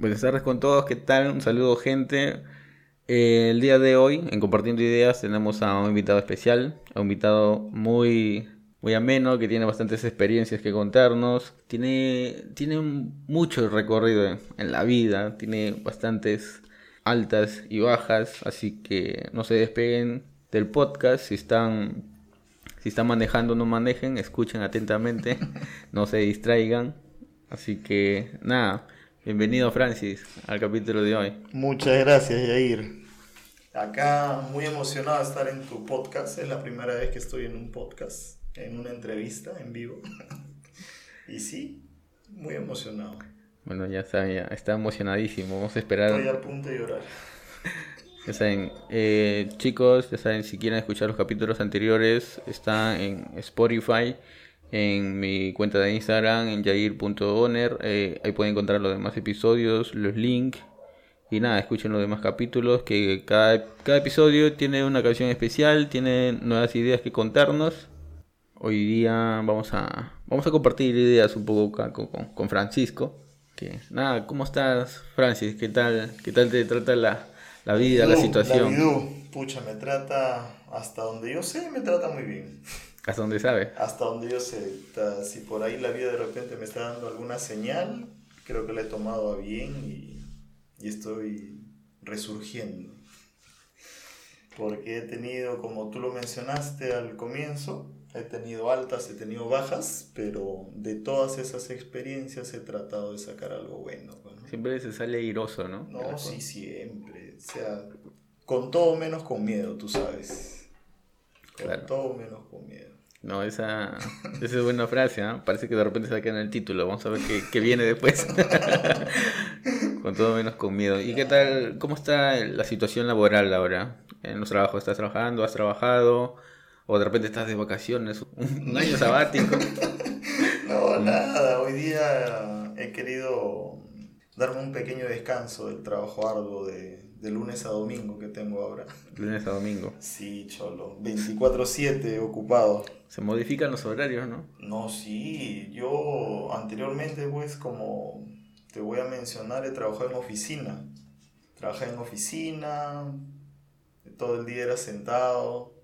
Buenas tardes con todos, ¿qué tal? Un saludo gente. Eh, el día de hoy, en Compartiendo Ideas, tenemos a un invitado especial, a un invitado muy, muy ameno, que tiene bastantes experiencias que contarnos. Tiene, tiene mucho recorrido en, la vida, tiene bastantes altas y bajas, así que no se despeguen del podcast. Si están, si están manejando, no manejen, escuchen atentamente, no se distraigan. Así que nada. Bienvenido Francis al capítulo de hoy. Muchas gracias Yair. Acá muy emocionado de estar en tu podcast. Es la primera vez que estoy en un podcast, en una entrevista en vivo. y sí, muy emocionado. Bueno, ya está, ya está emocionadísimo. Vamos a esperar. Estoy a punto de llorar. Ya saben, eh, chicos, ya saben, si quieren escuchar los capítulos anteriores, está en Spotify en mi cuenta de Instagram, en jair.oner. Eh, ahí pueden encontrar los demás episodios, los links. Y nada, escuchen los demás capítulos, que cada, cada episodio tiene una canción especial, tiene nuevas ideas que contarnos. Hoy día vamos a, vamos a compartir ideas un poco con, con, Francisco. Que, nada, ¿cómo estás, Francis? ¿Qué tal, qué tal te trata la, la vida, la situación? La pucha, me trata, hasta donde yo sé, me trata muy bien. ¿Hasta dónde sabe? Hasta donde yo sé. Si por ahí la vida de repente me está dando alguna señal, creo que la he tomado a bien y, y estoy resurgiendo. Porque he tenido, como tú lo mencionaste al comienzo, he tenido altas, he tenido bajas, pero de todas esas experiencias he tratado de sacar algo bueno. Siempre se sale airoso, ¿no? No, sí, siempre. O sea, con todo menos con miedo, tú sabes. Con todo menos con miedo. No, esa, esa es buena frase, ¿no? Parece que de repente sacan el título. Vamos a ver qué, qué viene después. con todo menos con miedo. ¿Y qué tal? ¿Cómo está la situación laboral ahora? ¿En los trabajos estás trabajando? ¿Has trabajado? ¿O de repente estás de vacaciones? ¿Un año sabático? no, nada. Hoy día he querido darme un pequeño descanso del trabajo arduo de, de lunes a domingo que tengo ahora. Lunes a domingo. Sí, cholo. 24/7 ocupado. Se modifican los horarios, ¿no? No, sí. Yo anteriormente, pues, como te voy a mencionar, he trabajado en oficina. Trabajé en oficina, todo el día era sentado,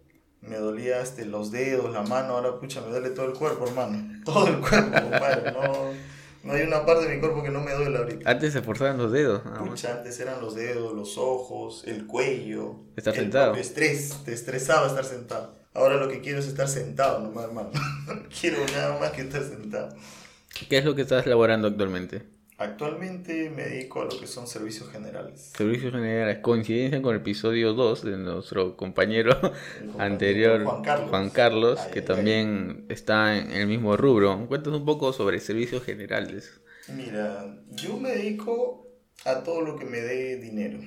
me dolía este, los dedos, la mano, ahora pucha, me duele todo el cuerpo, hermano. Todo el cuerpo, compadre. No, no hay una parte de mi cuerpo que no me duele ahorita. Antes se forzaban los dedos. Pucha, antes eran los dedos, los ojos, el cuello. Estar sentado. Estrés, te estresaba estar sentado. Ahora lo que quiero es estar sentado nomás, hermano. quiero nada más que estar sentado. ¿Qué es lo que estás elaborando actualmente? Actualmente me dedico a lo que son servicios generales. Servicios generales. Coincidencia con el episodio 2 de nuestro compañero, anterior, Juan Carlos, Juan Carlos que también está en el mismo rubro. Cuéntanos un poco sobre servicios generales. Mira, yo me dedico a todo lo que me dé dinero.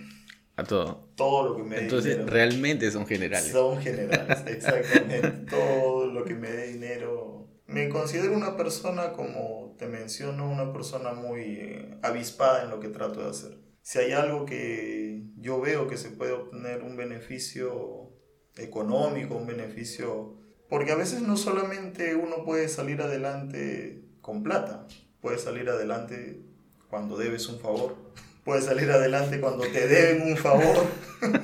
A todo. Todo lo que me dé Entonces, realmente son generales. Son generales, exactamente. todo lo que me dé dinero me considero una persona, como te menciono, una persona muy eh, avispada en lo que trato de hacer. Si hay algo que yo veo que se puede obtener un beneficio económico, un beneficio... Porque a veces no solamente uno puede salir adelante con plata, puede salir adelante cuando debes un favor, puede salir adelante cuando te deben un favor.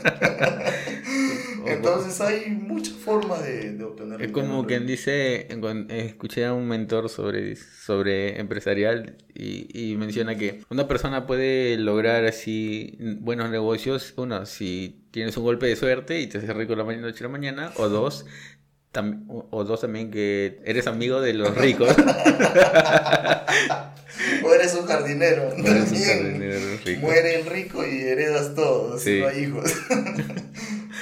Entonces hay muchas formas de, de obtener. Es como quien dice, escuché a un mentor sobre, sobre empresarial y, y, menciona que una persona puede lograr así buenos negocios, uno, si tienes un golpe de suerte y te haces rico la mañana, noche la mañana, o dos, o dos también que eres amigo de los ricos. o eres un jardinero. Eres un jardinero rico. Muere el rico y heredas todo, si no hay hijos.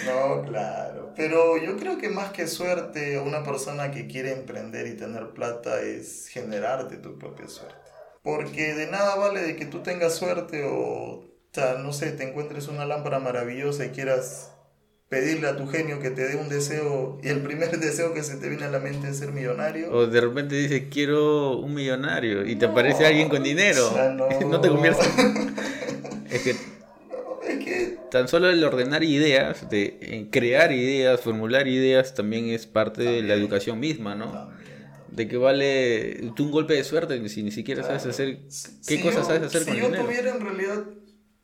no, claro. Pero yo creo que más que suerte, una persona que quiere emprender y tener plata es generarte tu propia suerte. Porque de nada vale de que tú tengas suerte o, o sea, no sé, te encuentres una lámpara maravillosa y quieras pedirle a tu genio que te dé un deseo y el primer deseo que se te viene a la mente es ser millonario. O de repente dices, quiero un millonario y te aparece alguien con dinero. no. te conviertes. es que tan solo el ordenar ideas, de crear ideas, formular ideas, también es parte de la educación misma, ¿no? ¿De qué vale tú un golpe de suerte si ni siquiera sabes hacer qué cosas sabes hacer si con yo dinero? tuviera en realidad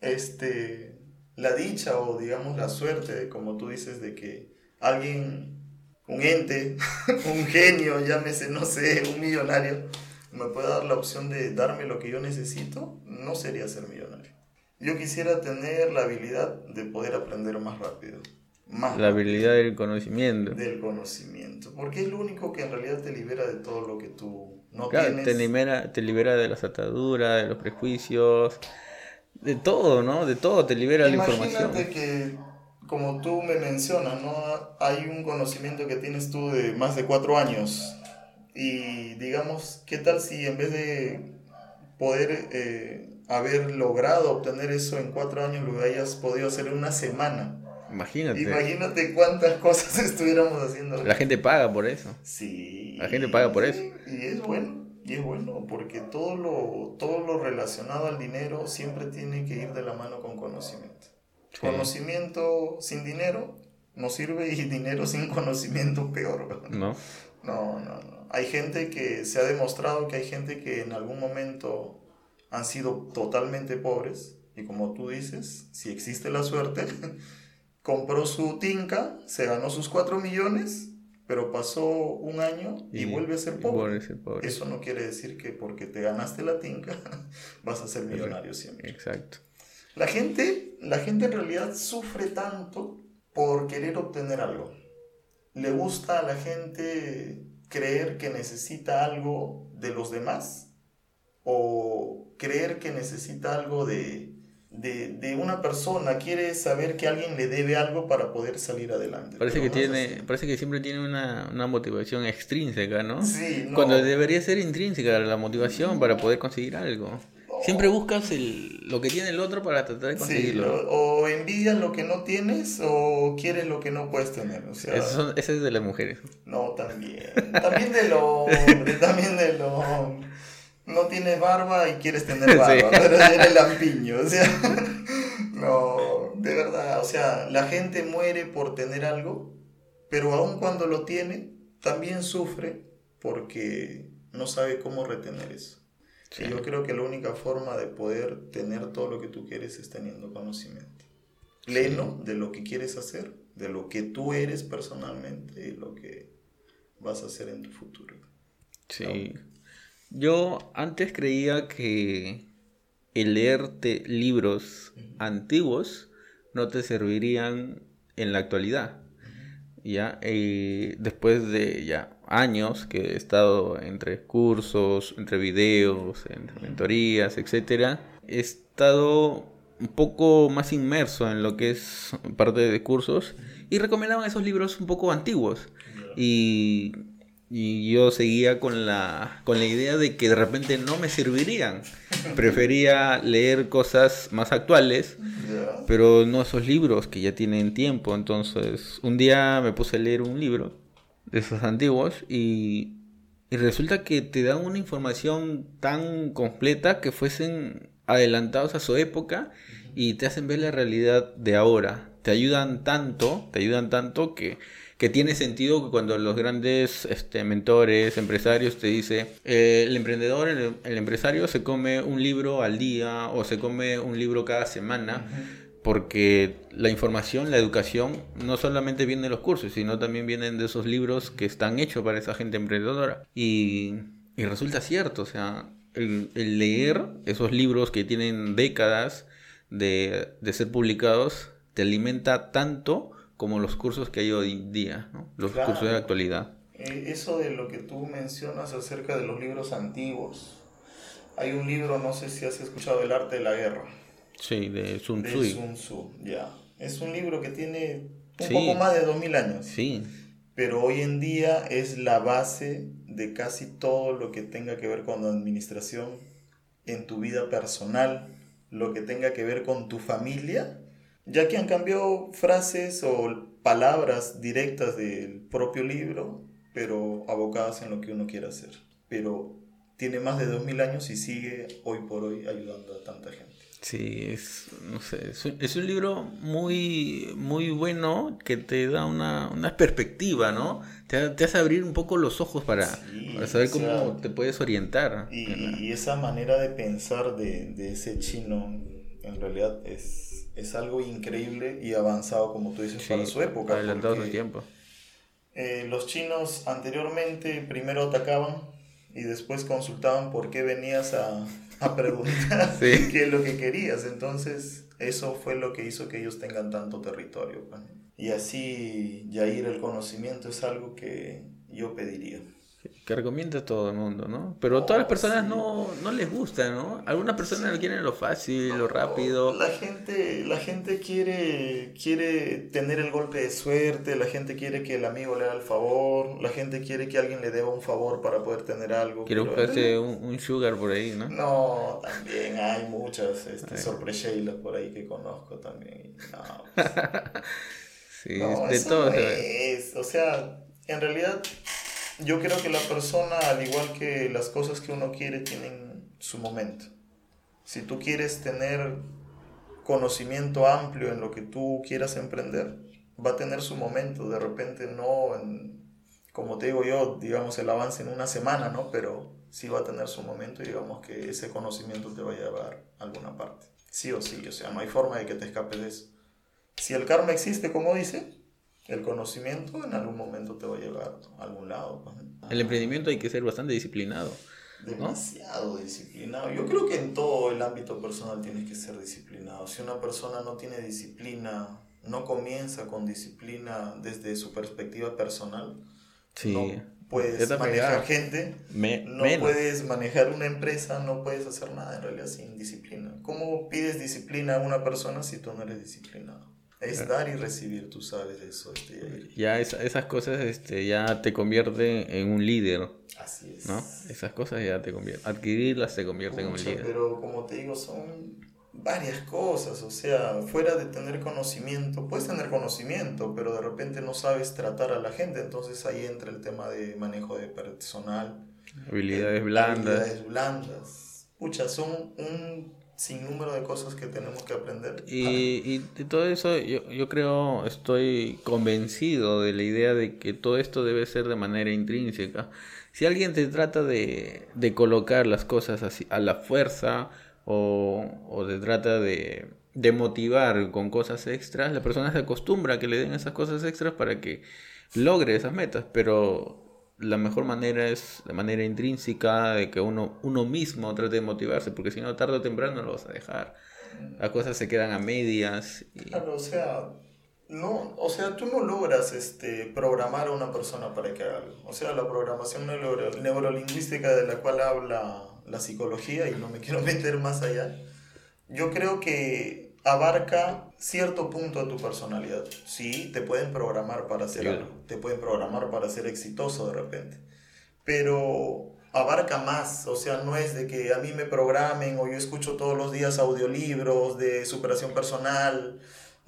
este la dicha o digamos la suerte como tú dices de que alguien un ente, un genio, llámese no sé, un millonario me pueda dar la opción de darme lo que yo necesito, no sería ser millonario. Yo quisiera tener la habilidad de poder aprender más rápido. Más La habilidad del conocimiento. del conocimiento. Porque es lo único que en realidad te libera de todo lo que tú no Claro, tienes. te libera, te libera de las ataduras, de los prejuicios, de todo, ¿no? De todo te libera la información. Imagínate que, como tú me mencionas, ¿no? Hay un conocimiento que tienes tú de más de cuatro años. Y digamos, ¿qué tal si en vez de poder eh, haber logrado obtener eso en cuatro años, lo hayas podido hacer en una semana? Imagínate. Imagínate cuántas cosas estuviéramos haciendo. La gente paga por eso. Sí. La gente paga por eso. Y es bueno, y es bueno, porque todo lo, todo lo relacionado al dinero siempre tiene que ir de la mano con conocimiento. Sí. Conocimiento sin dinero no sirve y dinero sin conocimiento peor. ¿No? No, no, no. Hay gente que se ha demostrado que hay gente que en algún momento han sido totalmente pobres y como tú dices, si existe la suerte, compró su tinca, se ganó sus 4 millones, pero pasó un año y, vuelve a ser y pobre. vuelve a ser pobre. Eso no quiere decir que porque te ganaste la tinca vas a ser millonario siempre. Exacto. La gente, la gente en realidad sufre tanto por querer obtener algo. Le gusta a la gente creer que necesita algo de los demás o creer que necesita algo de, de, de una persona. Quiere saber que alguien le debe algo para poder salir adelante. Parece que tiene, así. parece que siempre tiene una, una motivación extrínseca, ¿no? Sí, no. Cuando debería ser intrínseca la motivación para poder conseguir algo. Siempre buscas el, lo que tiene el otro para tratar de Sí, conseguirlo. o, envidias lo que no tienes o quieres lo que no puedes tener. O sea, Eso son- ese es de las mujeres. No, también. También del hombre, también del hombre. No tienes barba y quieres tener barba, Sí. pero eres lampiño, o sea. No, de verdad, o sea, la gente muere por tener algo, pero aun cuando lo tiene, también sufre porque no sabe cómo retener eso. Sí. Y yo creo que la única forma de poder tener todo lo que tú quieres es teniendo conocimiento. Pleno de lo que quieres hacer, de lo que tú eres personalmente y lo que vas a hacer en tu futuro. Sí. Yo antes creía que el leerte libros antiguos no te servirían en la actualidad. Ya, Eh, después de ya años que he estado entre cursos, entre videos, entre mentorías, etcétera, he estado un poco más inmerso en lo que es parte de cursos y recomendaban esos libros un poco antiguos. Y, y yo seguía con la, con la idea de que de repente no me servirían. Prefería leer cosas más actuales, pero no esos libros que ya tienen tiempo. Entonces, un día me puse a leer un libro de esos antiguos y, y resulta que te dan una información tan completa que fuesen adelantados a su época y te hacen ver la realidad de ahora. Te ayudan tanto, te ayudan tanto que, que tiene sentido que cuando los grandes este, mentores, empresarios te dicen, eh, el emprendedor, el, el empresario se come un libro al día o se come un libro cada semana porque la información, la educación, no solamente viene de los cursos, sino también vienen de esos libros que están hechos para esa gente emprendedora. Y, y resulta cierto, o sea, el, el leer esos libros que tienen décadas de, de ser publicados te alimenta tanto como los cursos que hay hoy día, ¿no? los Claro. cursos de la actualidad. Eh, Eso de lo que tú mencionas acerca de los libros antiguos. Hay un libro, no sé si has escuchado, El arte de la guerra. Sí, de Sun de Tzu. Sun Tzu, ya. Es un libro que tiene un Sí. poco más de 2000 años. Sí, Pero hoy en día es la base de casi todo lo que tenga que ver con la administración en tu vida personal, lo que tenga que ver con tu familia, ya que han cambiado frases o palabras directas del propio libro, pero abocadas en lo que uno quiere hacer. Pero tiene más de 2000 años y sigue hoy por hoy ayudando a tanta gente. Sí, es, no sé, es un, es un libro muy, muy bueno que te da una, una perspectiva, ¿no? Te, te hace abrir un poco los ojos para, Sí. Para saber cómo te puedes orientar. Y, esa manera de pensar de, de, ese chino, en realidad es, es algo increíble y avanzado, como tú dices, para su época. Adelantado su tiempo. Eh, los chinos anteriormente primero atacaban y después consultaban por qué venías a, a preguntar qué es lo que querías. Entonces, eso fue lo que hizo que ellos tengan tanto territorio. Pues. Y así, ya ir el conocimiento es algo que yo pediría que recomienda a todo el mundo, ¿no? Pero a todas las personas no, no les gusta, ¿no? Algunas personas quieren lo fácil, lo rápido. La gente, la gente quiere, quiere tener el golpe de suerte, la gente quiere que el amigo le haga el favor, la gente quiere que alguien le deba un favor para poder tener algo. Quiere buscarse un, sugar por ahí, ¿no? No, también hay muchas este, sorpreseilas por ahí que conozco también. No, pues. sí, de todo. es, o sea, en realidad yo creo que la persona, al igual que las cosas que uno quiere, tienen su momento. Si tú quieres tener conocimiento amplio en lo que tú quieras emprender, va a tener su momento. De repente no, como te digo yo, digamos el avance en una semana, ¿no? Pero sí va a tener su momento digamos que ese conocimiento te va a llevar a alguna parte. Sí o sí, o sea, no hay forma de que te escapes de eso. Si el karma existe, como dice, el conocimiento en algún momento te va a llevar a algún lado. El emprendimiento hay que ser bastante disciplinado. Demasiado disciplinado. Yo creo que en todo el ámbito personal tienes que ser disciplinado. Si una persona no tiene disciplina, no comienza con disciplina desde su perspectiva personal, no puedes manejar gente, no puedes manejar una empresa, no puedes hacer nada en realidad sin disciplina. ¿Cómo pides disciplina a una persona si tú no eres disciplinado? Es dar y recibir, tú sabes eso. Este, ya esas cosas este, ya te convierten en un líder. Así es. ¿no? Esas cosas ya te convierten. Adquirirlas te convierten en un líder. Pero como te digo, son varias cosas. O sea, fuera de tener conocimiento, puedes tener conocimiento, pero de repente no sabes tratar a la gente. Entonces ahí entra el tema de manejo de personal. Habilidades blandas. Habilidades blandas. Pucha, son un sin número de cosas que tenemos que aprender. Y, y todo eso yo, yo creo, estoy convencido de la idea de que todo esto debe ser de manera intrínseca. Si alguien te trata de, de colocar las cosas así a la fuerza o, o te trata de, de motivar con cosas extras, la persona se acostumbra a que le den esas cosas extras para que logre esas metas, pero la mejor manera es de manera intrínseca, de que uno, uno mismo trate de motivarse, porque si no, tarde o temprano lo vas a dejar. Las cosas se quedan a medias. Claro, o sea, no, o sea, tú no logras este, programar a una persona para que haga algo. O sea, la programación neuro, neurolingüística de la cual habla la psicología, y no me quiero meter más allá, yo creo que abarca cierto punto de tu personalidad. Sí, te pueden programar para hacer algo, te pueden programar para ser exitoso de repente, pero abarca más, o sea, no es de que a mí me programen o yo escucho todos los días audiolibros de superación personal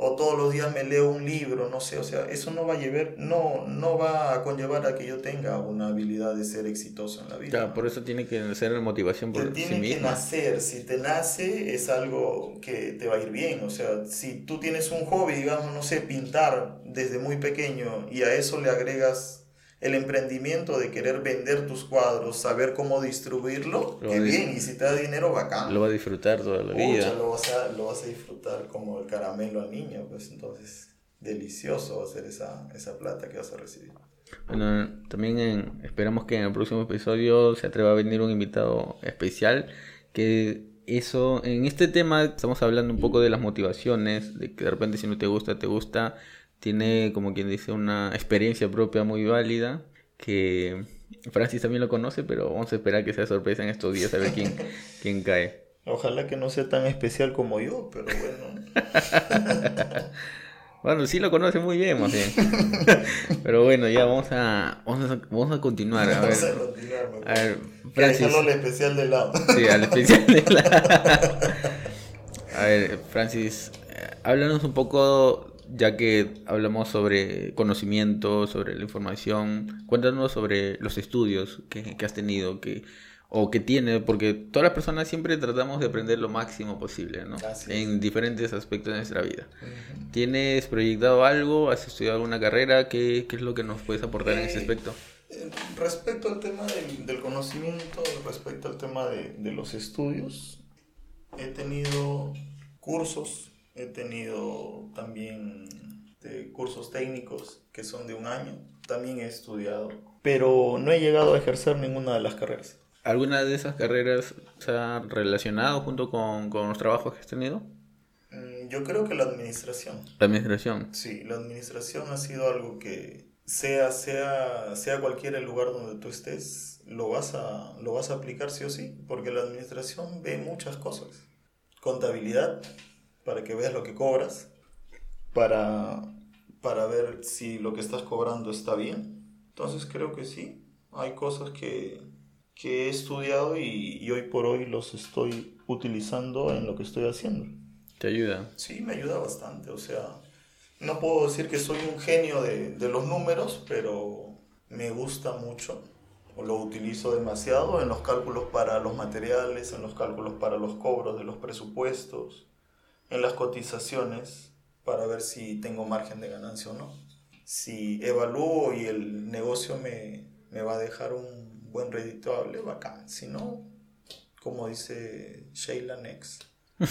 o todos los días me leo un libro, no sé, o sea, eso no va a llevar, no, no va a conllevar a que yo tenga una habilidad de ser exitoso en la vida. Por eso tiene que ser la motivación por te tiene que nacer, si te nace es algo que te va a ir bien, o sea, si tú tienes un hobby, digamos, no sé, pintar desde muy pequeño y a eso le agregas el emprendimiento de querer vender tus cuadros, saber cómo distribuirlo, qué bien, y si te da dinero, bacán. Lo va a disfrutar toda la vida. Lo vas, a, lo vas a disfrutar como el caramelo al niño, pues entonces delicioso va a ser esa, esa plata que vas a recibir. Bueno, también esperamos que en el próximo episodio se atreva a venir un invitado especial que eso, en este tema estamos hablando un poco de las motivaciones, de que de repente si no te gusta, te gusta, tiene, como quien dice, una experiencia propia muy válida que Francis también lo conoce, pero vamos a esperar que sea sorpresa en estos días a ver quién, quién cae. Ojalá que no sea tan especial como yo, pero bueno. bueno, sí lo conoce muy bien, más bien. pero bueno, ya vamos a, vamos a, continuar. A ver, vamos a continuar. A ver, Francis. al especial de lado. Sí, al especial de lado. a ver, Francis, eh, háblanos un poco ya que hablamos sobre conocimiento, sobre la información, cuéntanos sobre los estudios que, has tenido que, o que tienes, porque todas las personas siempre tratamos de aprender lo máximo posible, ¿no? En diferentes aspectos de nuestra vida. ¿Tienes proyectado algo? ¿Has estudiado alguna carrera? ¿Qué, es lo que nos puedes aportar en ese eh, aspecto? Eh, respecto al tema del, del conocimiento, respecto al tema de, de, los estudios, he tenido cursos, he tenido también de cursos técnicos que son de un año, también he estudiado, pero no he llegado a ejercer ninguna de las carreras. ¿Alguna de esas carreras se ha relacionado junto con, con los trabajos que has tenido? Mm, yo creo que la administración. La administración. Sí, la administración ha sido algo que sea, sea, sea cualquiera el lugar donde tú estés, lo vas, a, lo vas a aplicar sí o sí, porque la administración ve muchas cosas. Contabilidad, para que veas lo que cobras, para, para ver si lo que estás cobrando está bien. Entonces creo que sí, hay cosas que, que he estudiado y, y, hoy por hoy los estoy utilizando en lo que estoy haciendo. ¿Te ayuda? Sí, me ayuda bastante. O sea, no puedo decir que soy un genio de, de los números, pero me gusta mucho. O lo utilizo demasiado en los cálculos para los materiales, en los cálculos para los cobros de los presupuestos, en las cotizaciones, para ver si tengo margen de ganancia o no. Si evalúo y el negocio me, me va a dejar un buen redituable, bacán. Si no, como dice Sheila Next.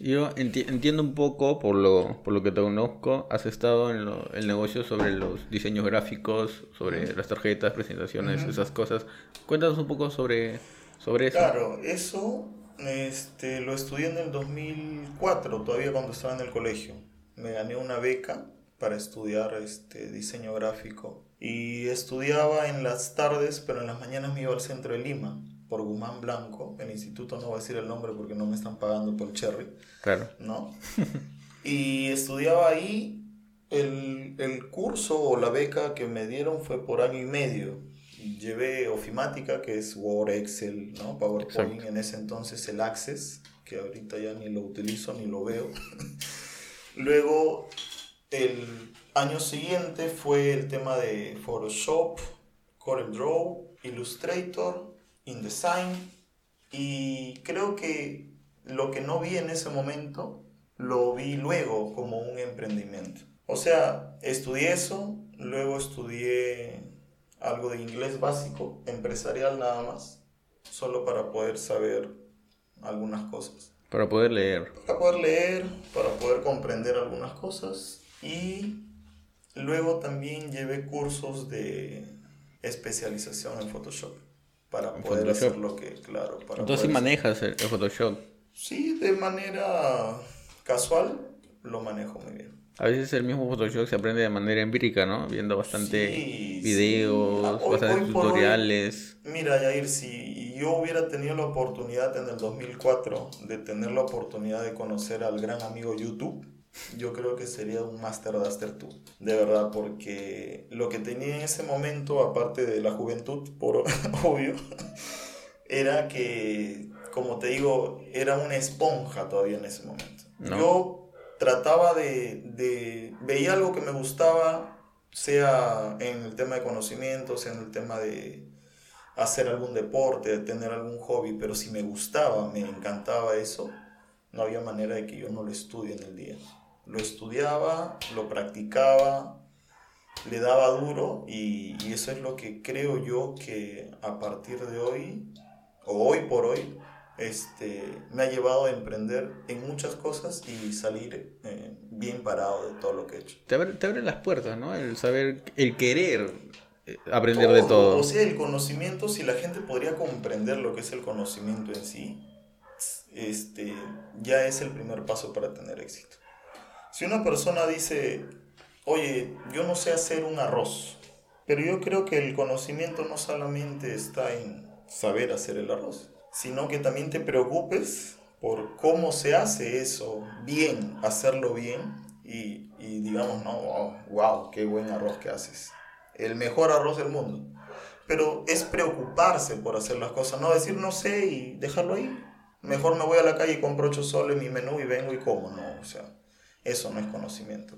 Yo enti entiendo un poco, por lo, por lo que te conozco, has estado en lo, el negocio sobre los diseños gráficos, sobre las tarjetas, presentaciones, uh -huh. esas cosas. Cuéntanos un poco sobre, sobre eso. Claro, eso este, lo estudié en el 2004, todavía cuando estaba en el colegio. Me gané una beca para estudiar este, diseño gráfico y estudiaba en las tardes, pero en las mañanas me iba al centro de Lima por Guzmán Blanco, el instituto no voy a decir el nombre porque no me están pagando por Cherry. Claro. ¿No? y estudiaba ahí, el, el, curso o la beca que me dieron fue por año y medio. Llevé ofimática, que es Word, Excel, ¿no? PowerPoint, Exacto. en ese entonces el Access, que ahorita ya ni lo utilizo ni lo veo. Luego, el año siguiente fue el tema de Photoshop, CorelDRAW, Illustrator, InDesign y creo que lo que no vi en ese momento lo vi luego como un emprendimiento. O sea, estudié eso, luego estudié algo de inglés básico, empresarial nada más, solo para poder saber algunas cosas. Para poder leer. Para poder leer, para poder comprender algunas cosas y luego también llevé cursos de especialización en Photoshop para poder Photoshop. hacer lo que, claro. Para Entonces sí manejas el, el, Photoshop. Sí, de manera casual lo manejo muy bien. A veces el mismo Photoshop se aprende de manera empírica, ¿no? Viendo bastante sí, videos, sí. Hoy, bastantes hoy tutoriales. Hoy, mira, Yair, si yo hubiera tenido la oportunidad en el 2004 de tener la oportunidad de conocer al gran amigo YouTube, yo creo que sería un Master Duster 2, de verdad, porque lo que tenía en ese momento, aparte de la juventud, por obvio, era que, como te digo, era una esponja todavía en ese momento. No. Yo trataba de, veía algo que me gustaba, sea en el tema de conocimiento, sea en el tema de hacer algún deporte, de tener algún hobby, pero si me gustaba, me encantaba eso, no había manera de que yo no lo estudie en el día. Lo estudiaba, lo practicaba, le daba duro y, y, eso es lo que creo yo que a partir de hoy, o hoy por hoy, este, me ha llevado a emprender en muchas cosas y salir eh, bien parado de todo lo que he hecho. Te abre, te abre las puertas, ¿no? El saber, el querer eh, aprender todo, de todo. O sea, el conocimiento, si la gente podría comprender lo que es el conocimiento en sí, este, ya es el primer paso para tener éxito. Si una persona dice, oye, yo no sé hacer un arroz, pero yo creo que el conocimiento no solamente está en saber hacer el arroz, sino que también te preocupes por cómo se hace eso bien, hacerlo bien y, y digamos, no, wow, qué buen arroz que haces. El mejor arroz del mundo. Pero es preocuparse por hacer las cosas, no decir no sé y dejarlo ahí. Mejor me voy a la calle y compro ocho soles mi menú y vengo y como, no, o sea eso no es conocimiento.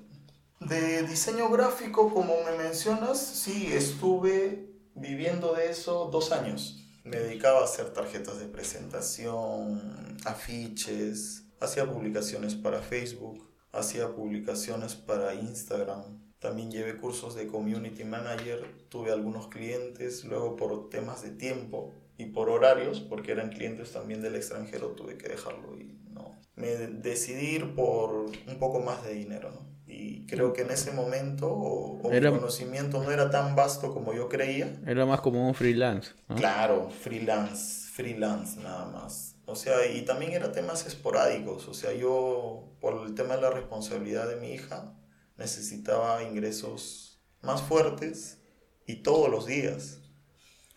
De diseño gráfico, como me mencionas, sí, estuve viviendo de eso dos años. Me dedicaba a hacer tarjetas de presentación, afiches, hacía publicaciones para Facebook, hacía publicaciones para Instagram. también llevé cursos de community manager, tuve algunos clientes, luego por temas de tiempo y por horarios, porque eran clientes también del extranjero, tuve que dejarlo y no. Me decidí ir por un poco más de dinero, ¿no? Y creo que en ese momento o, mi conocimiento no era tan vasto como yo creía. Era más como un freelance. Claro, freelance, freelance nada más. O sea, y también era temas esporádicos. O sea, yo, por el tema de la responsabilidad de mi hija, necesitaba ingresos más fuertes y todos los días.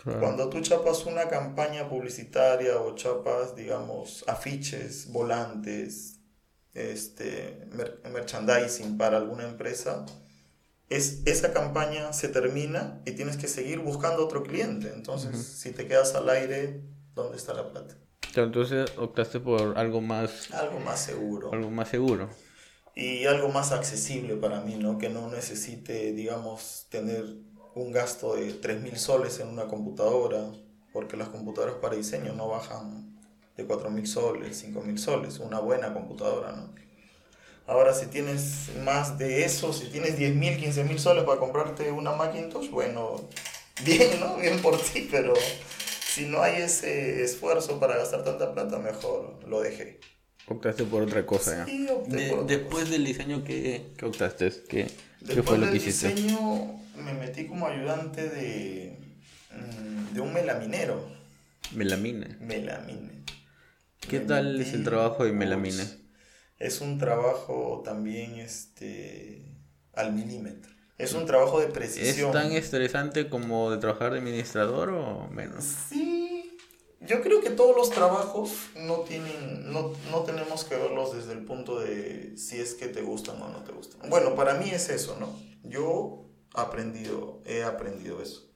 Cuando tú chapas una campaña publicitaria o chapas, digamos, afiches, volantes, este, merchandising para alguna empresa, es, esa campaña se termina y tienes que seguir buscando otro cliente. Entonces, si te quedas al aire, ¿dónde está la plata? Entonces optaste por algo más... Algo más seguro. Algo más seguro. Y algo más accesible para mí, ¿no? Que no necesite, digamos, tener un gasto de 3.000 soles en una computadora, porque las computadoras para diseño no bajan de 4.000 soles, 5.000 soles, una buena computadora, ¿no? Ahora, si tienes más de eso, si tienes 10.000, 15.000 soles para comprarte una Macintosh, bueno, bien, ¿no? Bien por ti, pero si no hay ese esfuerzo para gastar tanta plata, mejor lo dejé. Optaste por otra cosa, sí, Después del diseño, ¿qué, qué optaste? ¿Qué, ¿qué fue lo que hiciste? Después del diseño me metí como ayudante de, mm, de un melaminero. ¿Melamine? Melamine. ¿Qué tal es el trabajo de melamine? Es un trabajo también este, al milímetro. Es un trabajo de precisión. ¿Es tan estresante como de trabajar de administrador o menos? Sí. Yo creo que todos los trabajos no tienen, no, no tenemos que verlos desde el punto de si es que te gustan o no te gustan. Bueno, para mí es eso, ¿no? Yo aprendido, he aprendido eso.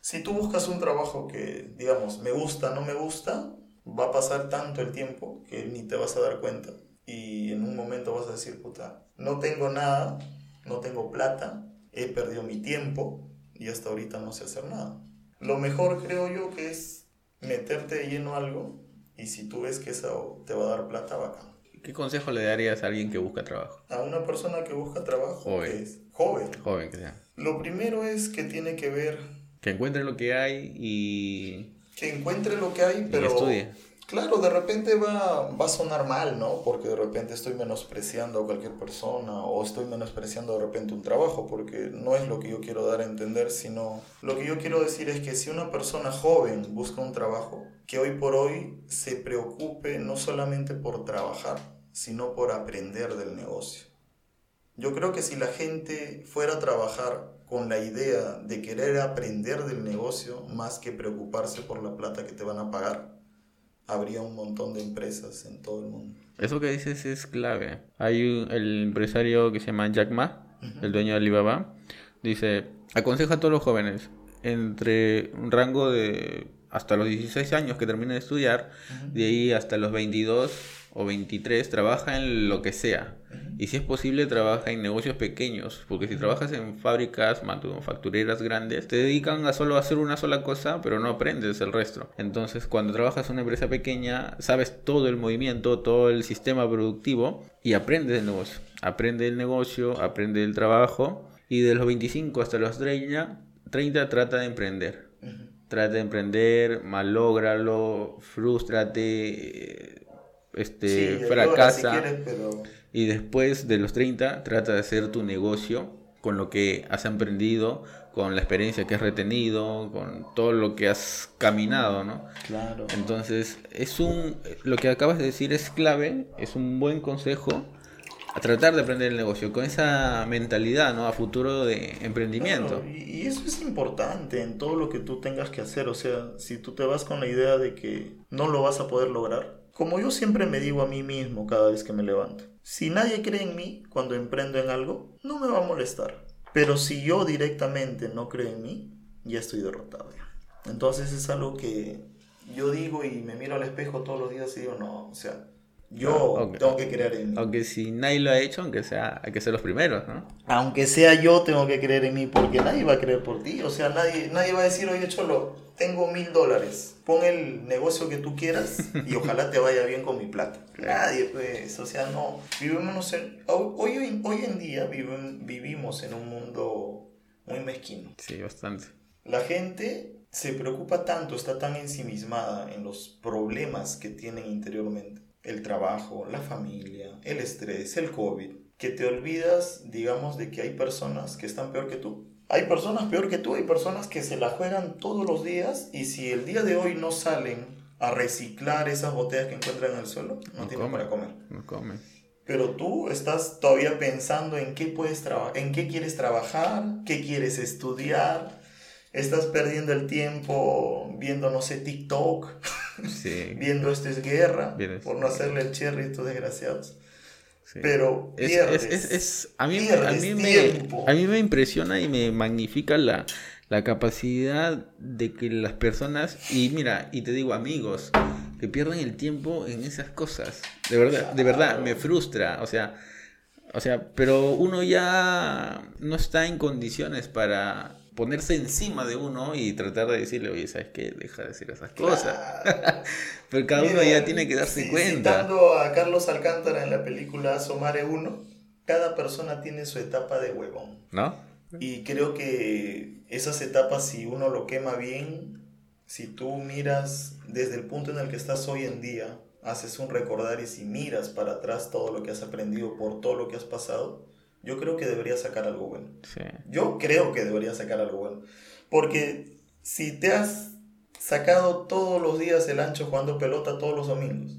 Si tú buscas un trabajo que, digamos, me gusta, no me gusta, va a pasar tanto el tiempo que ni te vas a dar cuenta. Y en un momento vas a decir, puta, no tengo nada, no tengo plata, he perdido mi tiempo y hasta ahorita no sé hacer nada. Lo mejor creo yo que es meterte de lleno algo y si tú ves que eso te va a dar plata, bacán. ¿Qué consejo le darías a alguien que busca trabajo? A una persona que busca trabajo, joven. es joven. Joven, que sea. Lo primero es que tiene que ver... Que encuentre lo que hay y... Que encuentre lo que hay, pero... estudie Claro, de repente va, va a sonar mal, ¿no? Porque de repente estoy menospreciando a cualquier persona o estoy menospreciando de repente un trabajo, porque no es lo que yo quiero dar a entender, sino lo que yo quiero decir es que si una persona joven busca un trabajo, que hoy por hoy se preocupe no solamente por trabajar, sino por aprender del negocio. Yo creo que si la gente fuera a trabajar con la idea de querer aprender del negocio más que preocuparse por la plata que te van a pagar, habría un montón de empresas en todo el mundo. Eso que dices es clave. Hay un, el empresario que se llama Jack Ma, el dueño de Alibaba, dice, aconseja a todos los jóvenes entre un rango de hasta los 16 años que terminen de estudiar, de ahí hasta los 22 o 23, trabaja en lo que sea. Y si es posible, trabaja en negocios pequeños, porque si trabajas en fábricas, manufactureras grandes, te dedican a solo hacer una sola cosa, pero no aprendes el resto. Entonces, cuando trabajas en una empresa pequeña, sabes todo el movimiento, todo el sistema productivo y aprendes el negocio. Aprende el negocio, aprende el trabajo y de los 25 hasta los 30, 30 trata de emprender. Trata de emprender, malógralo, frustrate, este, fracasa. Y después de los 30, trata de hacer tu negocio con lo que has aprendido, con la experiencia que has retenido, con todo lo que has caminado, ¿no? Claro. Entonces, es un lo que acabas de decir es clave, es un buen consejo a tratar de aprender el negocio con esa mentalidad, ¿no? A futuro de emprendimiento. y, eso es importante en todo lo que tú tengas que hacer, o sea, si tú te vas con la idea de que no lo vas a poder lograr, como yo siempre me digo a mí mismo cada vez que me levanto, si nadie cree en mí cuando emprendo en algo, no me va a molestar. Pero si yo directamente no creo en mí, ya estoy derrotado. Entonces es algo que yo digo y me miro al espejo todos los días y digo, no, o sea, yo tengo que creer en mí. Aunque si nadie lo ha hecho, aunque sea, hay que ser los primeros, ¿no? Aunque sea yo, tengo que creer en mí porque nadie va a creer por ti. O sea, nadie, nadie va a decir, oye, Cholo, tengo mil dólares, pon el negocio que tú quieras y ojalá te vaya bien con mi plata. Nadie, pues, o sea, no, vivimos en, hoy, hoy en día vivimos en un mundo muy mezquino. Sí, bastante. La gente se preocupa tanto, está tan ensimismada en los problemas que tienen interiormente. El trabajo, la familia, el estrés, el COVID, que te olvidas, digamos, de que hay personas que están peor que tú hay personas peor que tú, hay personas que se la juegan todos los días y si el día de hoy no salen a reciclar esas botellas que encuentran en el suelo, no, tienen para comer. No comen. Pero tú estás todavía pensando en qué puedes en qué quieres trabajar, qué quieres estudiar. Estás perdiendo el tiempo viendo, no sé, TikTok, viendo esto es guerra, por no hacerle el cherry a estos desgraciados. Pero pierdes, es, a, mí, a, mí me, a mí me impresiona y me magnifica la, la capacidad de que las personas, y mira, y te digo amigos, que pierden el tiempo en esas cosas. De verdad, de verdad, me frustra. O sea, o sea, pero uno ya no está en condiciones para ponerse encima de uno y tratar de decirle, oye, ¿sabes qué? Deja de decir esas cosas. Pero cada uno ya tiene que darse cuenta. Citando a Carlos Alcántara en la película Somare 1, cada persona tiene su etapa de huevón. ¿No? Y creo que esas etapas, si uno lo quema bien, si tú miras desde el punto en el que estás hoy en día, haces un recordar y si miras para atrás todo lo que has aprendido por todo lo que has pasado, yo creo que debería sacar algo bueno. Yo creo que debería sacar algo bueno. Porque si te has sacado todos los días el ancho jugando pelota todos los domingos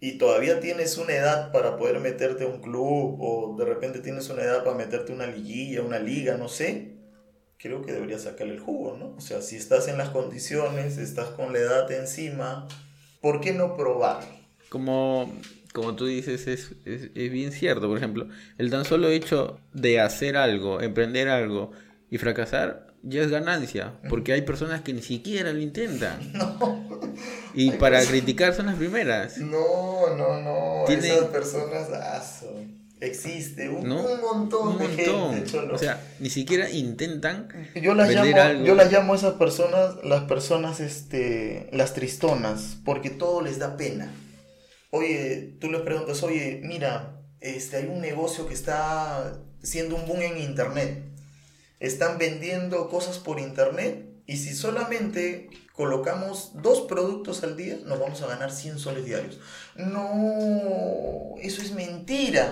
y todavía tienes una edad para poder meterte a un club o de repente tienes una edad para meterte a una liguilla, una liga, no sé, creo que deberías sacarle el jugo, ¿no? O sea, si estás en las condiciones, estás con la edad encima, ¿por qué no probar? Como como tú dices, es, es, bien cierto. Por ejemplo, el tan solo hecho de hacer algo, emprender algo y fracasar, ya es ganancia. Porque hay personas que ni siquiera lo intentan. No. Y para criticar son las primeras. No, no, no. Esas personas, existe un, montón de gente. O sea, ni siquiera intentan. Yo las llamo, yo las llamo a esas personas, las personas, este, las tristonas, porque todo les da pena. Oye, tú les preguntas, oye, mira, este, hay un negocio que está siendo un boom en internet. Están vendiendo cosas por internet y si solamente colocamos dos productos al día, nos vamos a ganar 100 soles diarios. No, eso es mentira.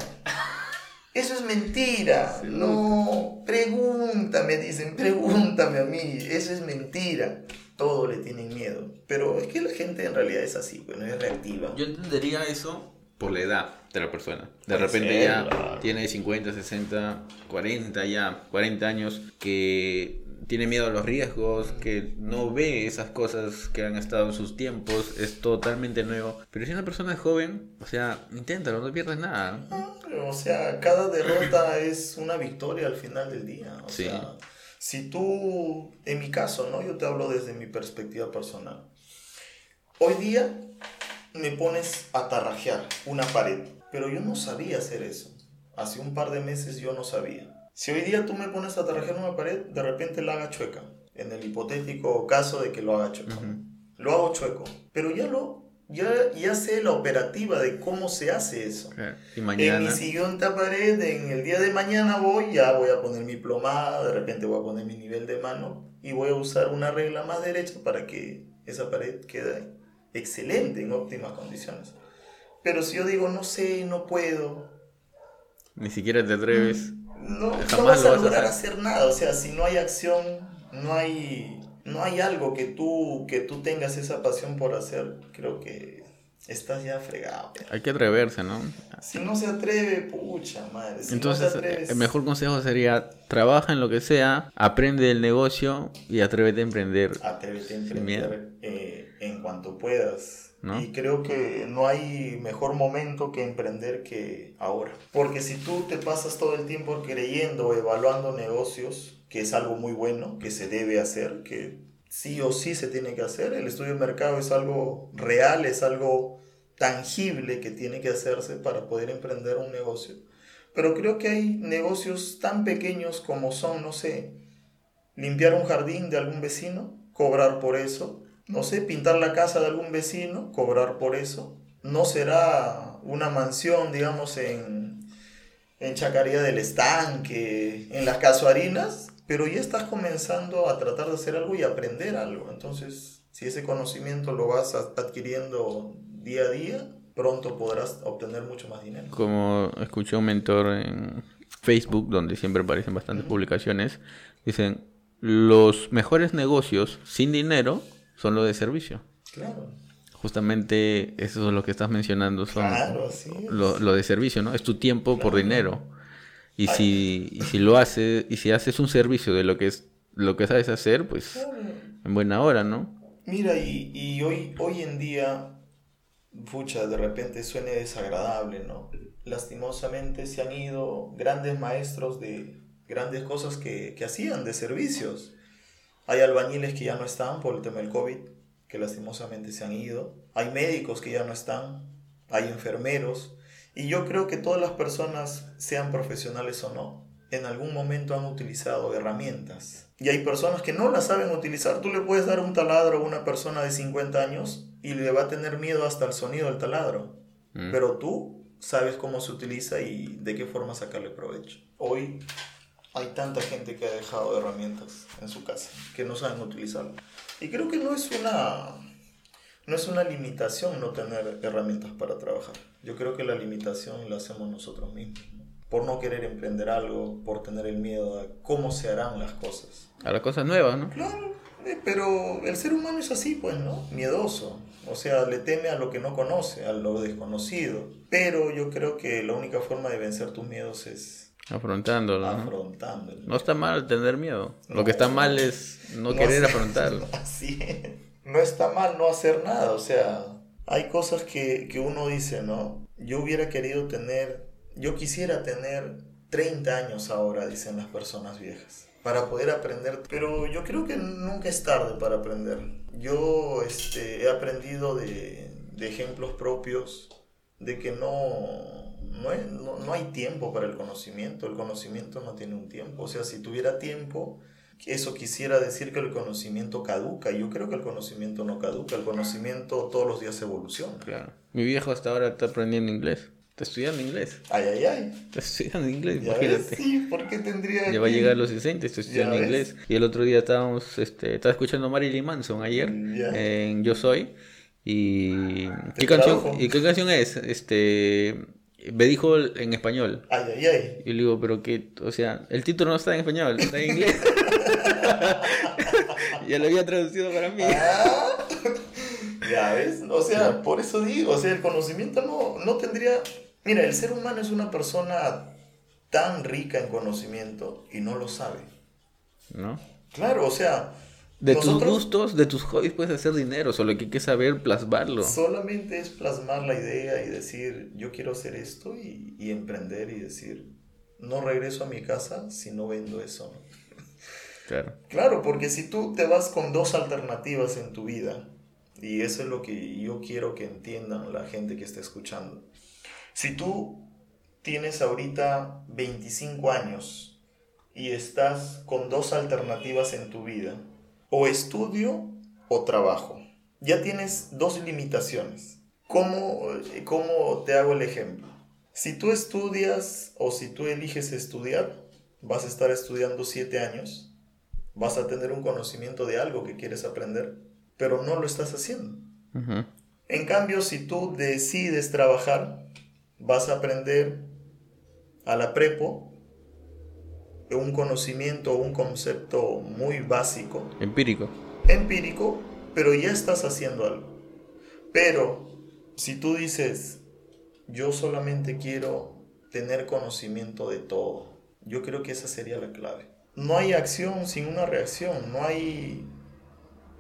Eso es mentira. No, pregúntame, dicen, pregúntame a mí. Eso es mentira todo le tienen miedo. Pero es que la gente en realidad es así, bueno, es reactiva. Yo entendería eso por la edad de la persona. De repente ya tiene 50, 60, 40 ya, 40 años, que tiene miedo a los riesgos, que no ve esas cosas que han estado en sus tiempos, es totalmente nuevo. Pero si una persona es joven, o sea, inténtalo, no pierdes nada. o sea, cada derrota es una victoria al final del día. O sí. sea, si tú, en mi caso, ¿no? Yo te hablo desde mi perspectiva personal. Hoy día me pones a tarrajear una pared, pero yo no sabía hacer eso. Hace un par de meses yo no sabía. Si hoy día tú me pones a tarrajear una pared, de repente la haga chueca. En el hipotético caso de que lo haga chueco. Lo hago chueco. Pero ya lo ya, ya sé la operativa de cómo se hace eso. Y mañana. En mi siguiente pared, en el día de mañana voy, ya voy a poner mi plomada, de repente voy a poner mi nivel de mano y voy a usar una regla más derecha para que esa pared quede excelente, en óptimas condiciones. Pero si yo digo, no sé, no puedo. Ni siquiera te atreves. No, no vas a lograr hacer nada. O sea, si no hay acción, no hay no hay algo que tú, que tú tengas esa pasión por hacer, creo que estás ya fregado. Hay que atreverse, ¿no? Si no se atreve, pucha madre. Entonces, el mejor consejo sería, trabaja en lo que sea, aprende el negocio y atrévete a emprender. Atrévete a emprender eh, en cuanto puedas. Y creo que no hay mejor momento que emprender que ahora. Porque si tú te pasas todo el tiempo creyendo, evaluando negocios, que es algo muy bueno, que se debe hacer, que sí o sí se tiene que hacer. El estudio de mercado es algo real, es algo tangible que tiene que hacerse para poder emprender un negocio. Pero creo que hay negocios tan pequeños como son, no sé, limpiar un jardín de algún vecino, cobrar por eso. No sé, pintar la casa de algún vecino, cobrar por eso. No será una mansión, digamos, en, en Chacaría del Estanque, en las casuarinas, pero ya estás comenzando a tratar de hacer algo y aprender algo. Entonces, si ese conocimiento lo vas adquiriendo día a día, pronto podrás obtener mucho más dinero. Como escuché un mentor en Facebook, donde siempre aparecen bastantes publicaciones, dicen, los mejores negocios sin dinero son los de servicio. Claro. Justamente eso es lo que estás mencionando, son lo, de servicio, ¿no? Es tu tiempo por dinero. Y si, si lo haces, y si haces un servicio de lo que es lo que sabes hacer, pues en buena hora, ¿no? Mira, y, y hoy, hoy en día, pucha, de repente suene desagradable, ¿no? Lastimosamente se han ido grandes maestros de grandes cosas que, que hacían, de servicios. Hay albañiles que ya no están por el tema del COVID, que lastimosamente se han ido. Hay médicos que ya no están. Hay enfermeros. Y yo creo que todas las personas, sean profesionales o no, en algún momento han utilizado herramientas. Y hay personas que no las saben utilizar. Tú le puedes dar un taladro a una persona de 50 años y le va a tener miedo hasta el sonido del taladro. Mm. Pero tú sabes cómo se utiliza y de qué forma sacarle provecho. Hoy hay tanta gente que ha dejado herramientas en su casa que no saben utilizarlas. Y creo que no es una no es una limitación no tener herramientas para trabajar. Yo creo que la limitación la hacemos nosotros mismos. Por no querer emprender algo, por tener el miedo a cómo se harán las cosas. A las cosas nuevas, ¿no? Claro, eh, pero el ser humano es así, pues, ¿no? Miedoso. O sea, le teme a lo que no conoce, a lo desconocido. Pero yo creo que la única forma de vencer tus miedos es Afrontándolo. Afrontándolo. No está mal tener miedo. lo que está mal es no, querer afrontarlo. Así No está mal no hacer nada. O sea, hay cosas que, que uno dice, ¿no? Yo hubiera querido tener, yo quisiera tener 30 años ahora, dicen las personas viejas, para poder aprender. Pero yo creo que nunca es tarde para aprender. Yo este, he aprendido de, de ejemplos propios de que no, no, no, hay tiempo para el conocimiento, el conocimiento no tiene un tiempo. O sea, si tuviera tiempo, eso quisiera decir que el conocimiento caduca. Yo creo que el conocimiento no caduca, el conocimiento todos los días evoluciona. Claro. Mi viejo hasta ahora está aprendiendo inglés. Está estudiando inglés. Ay, ay, ay. Está estudiando inglés, imagínate. Sí, ¿por qué tendría Ya va a llegar a los 60, está estudiando inglés. Y el otro día estábamos, este, estaba escuchando Marilyn Manson ayer en Yo Soy. Y ¿qué canción, ¿y qué canción es? Este me dijo en español. Ay, ay, ay. Y le digo, pero que, o sea, el título no está en español, está en inglés. ya lo había traducido para mí. Ah, ya ves, o sea, por eso digo, o sea, el conocimiento no, no tendría... Mira, el ser humano es una persona tan rica en conocimiento y no lo sabe. ¿No? Claro, o sea, de tus gustos, de tus hobbies puedes hacer dinero, solo que hay que saber plasmarlo. Solamente es plasmar la idea y decir, yo quiero hacer esto y, emprender y decir, no regreso a mi casa si no vendo eso. Claro. Claro, porque si tú te vas con dos alternativas en tu vida, y eso es lo que yo quiero que entiendan la gente que está escuchando. Si tú tienes ahorita 25 años y estás con dos alternativas en tu vida, o estudio o trabajo. Ya tienes dos limitaciones. ¿Cómo, ¿Cómo te hago el ejemplo? Si tú estudias o si tú eliges estudiar, vas a estar estudiando siete años, vas a tener un conocimiento de algo que quieres aprender, pero no lo estás haciendo. En cambio, si tú decides trabajar, vas a aprender a la prepo un conocimiento o un concepto muy básico. Empírico. Empírico, pero ya estás haciendo algo. Pero si tú dices, yo solamente quiero tener conocimiento de todo, yo creo que esa sería la clave. No hay acción sin una reacción, no hay...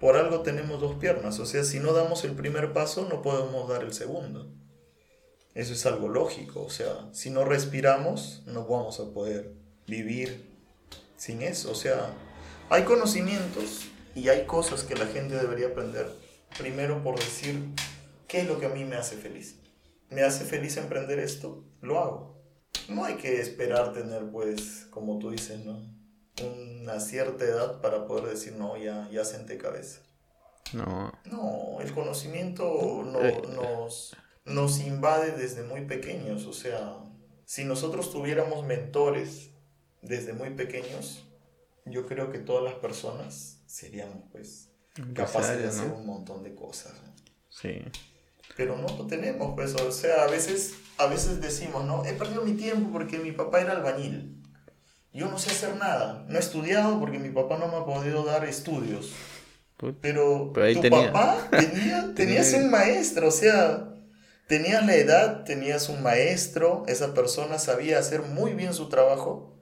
Por algo tenemos dos piernas, o sea, si no damos el primer paso no podemos dar el segundo. Eso es algo lógico, o sea, si no respiramos no vamos a poder vivir sin eso. O sea, hay conocimientos y hay cosas que la gente debería aprender. Primero por decir, ¿qué es lo que a mí me hace feliz? ¿Me hace feliz emprender esto? Lo hago. No hay que esperar tener, pues, como tú dices, ¿no? una cierta edad para poder decir, no, ya, ya senté cabeza. No. No, el conocimiento no, Eh. nos, nos invade desde muy pequeños. O sea, si nosotros tuviéramos mentores desde muy pequeños, yo creo que todas las personas seríamos pues capaces de hacer ¿no? un montón de cosas. ¿no? Sí. Pero no lo tenemos, pues, o sea, a veces, a veces decimos, ¿no? He perdido mi tiempo porque mi papá era albañil. Yo no sé hacer nada. No he estudiado porque mi papá no me ha podido dar estudios. Pero, Pero tu tenía- papá tenía, tenías un maestro, o sea, tenías la edad, tenías un maestro, esa persona sabía hacer muy bien su trabajo,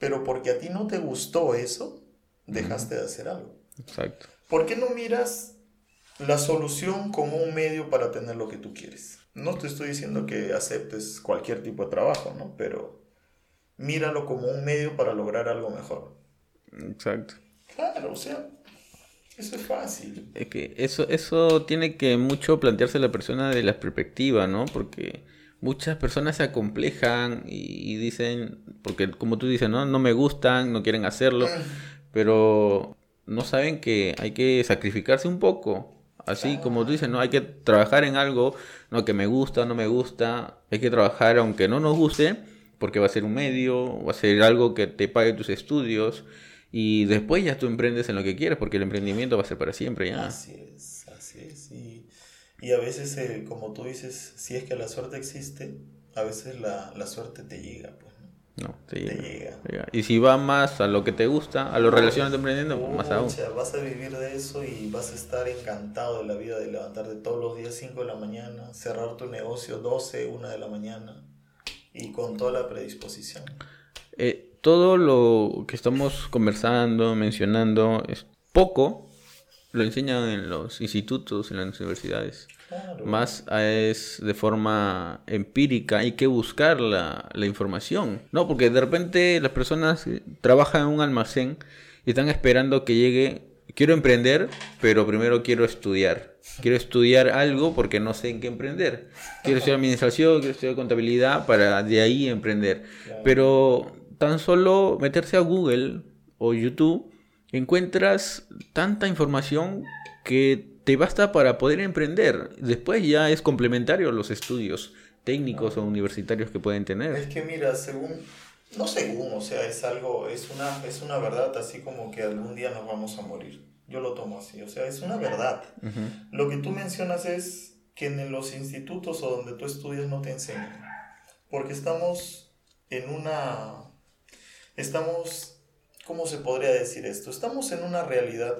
pero porque a ti no te gustó eso, dejaste de hacer algo. Exacto. ¿Por qué no miras la solución como un medio para tener lo que tú quieres? No te estoy diciendo que aceptes cualquier tipo de trabajo, ¿no? Pero míralo como un medio para lograr algo mejor. Exacto. Claro, o sea, eso es fácil. Es que eso, eso tiene que mucho plantearse la persona de la perspectiva, ¿no? Porque muchas personas se acomplejan y, y dicen, porque como tú dices, ¿no? No me gustan, no quieren hacerlo, pero no saben que hay que sacrificarse un poco. Así como tú dices, ¿no? Hay que trabajar en algo, no que me gusta, no me gusta, hay que trabajar aunque no nos guste, porque va a ser un medio, va a ser algo que te pague tus estudios. Y después ya tú emprendes en lo que quieres, porque el emprendimiento va a ser para siempre ya. Así es, así es. Y, y a veces, eh, como tú dices, si es que la suerte existe, a veces la, la suerte te llega, pues, ¿no? No, te Te llega, llega. Y si va más a lo que te gusta, a lo relacionado emprendiendo, pues más aún. Pucha, vas a vivir de eso y vas a estar encantado de la vida de levantarte todos los días 5 de la mañana, cerrar tu negocio 12, 1 de la mañana y con toda la predisposición. Eh, todo lo que estamos conversando, mencionando, es poco lo enseñan en los institutos, en las universidades. Claro. Más es de forma empírica, hay que buscar la, la información. No, porque de repente las personas trabajan en un almacén y están esperando que llegue, quiero emprender, pero primero quiero estudiar. Quiero estudiar algo porque no sé en qué emprender. Quiero estudiar administración, quiero estudiar contabilidad para de ahí emprender. Claro. Pero tan solo meterse a Google o YouTube, encuentras tanta información que te basta para poder emprender. Después ya es complementario los estudios técnicos o universitarios que pueden Es tener. que mira, según, no según, o sea, es algo, es una, es una verdad así como que algún día nos vamos a morir. Yo lo tomo así, o sea, es una verdad. Lo que tú mencionas es que en los institutos o donde tú estudias no te enseñan. Porque estamos en una... Estamos... ¿Cómo se podría decir esto? Estamos en una realidad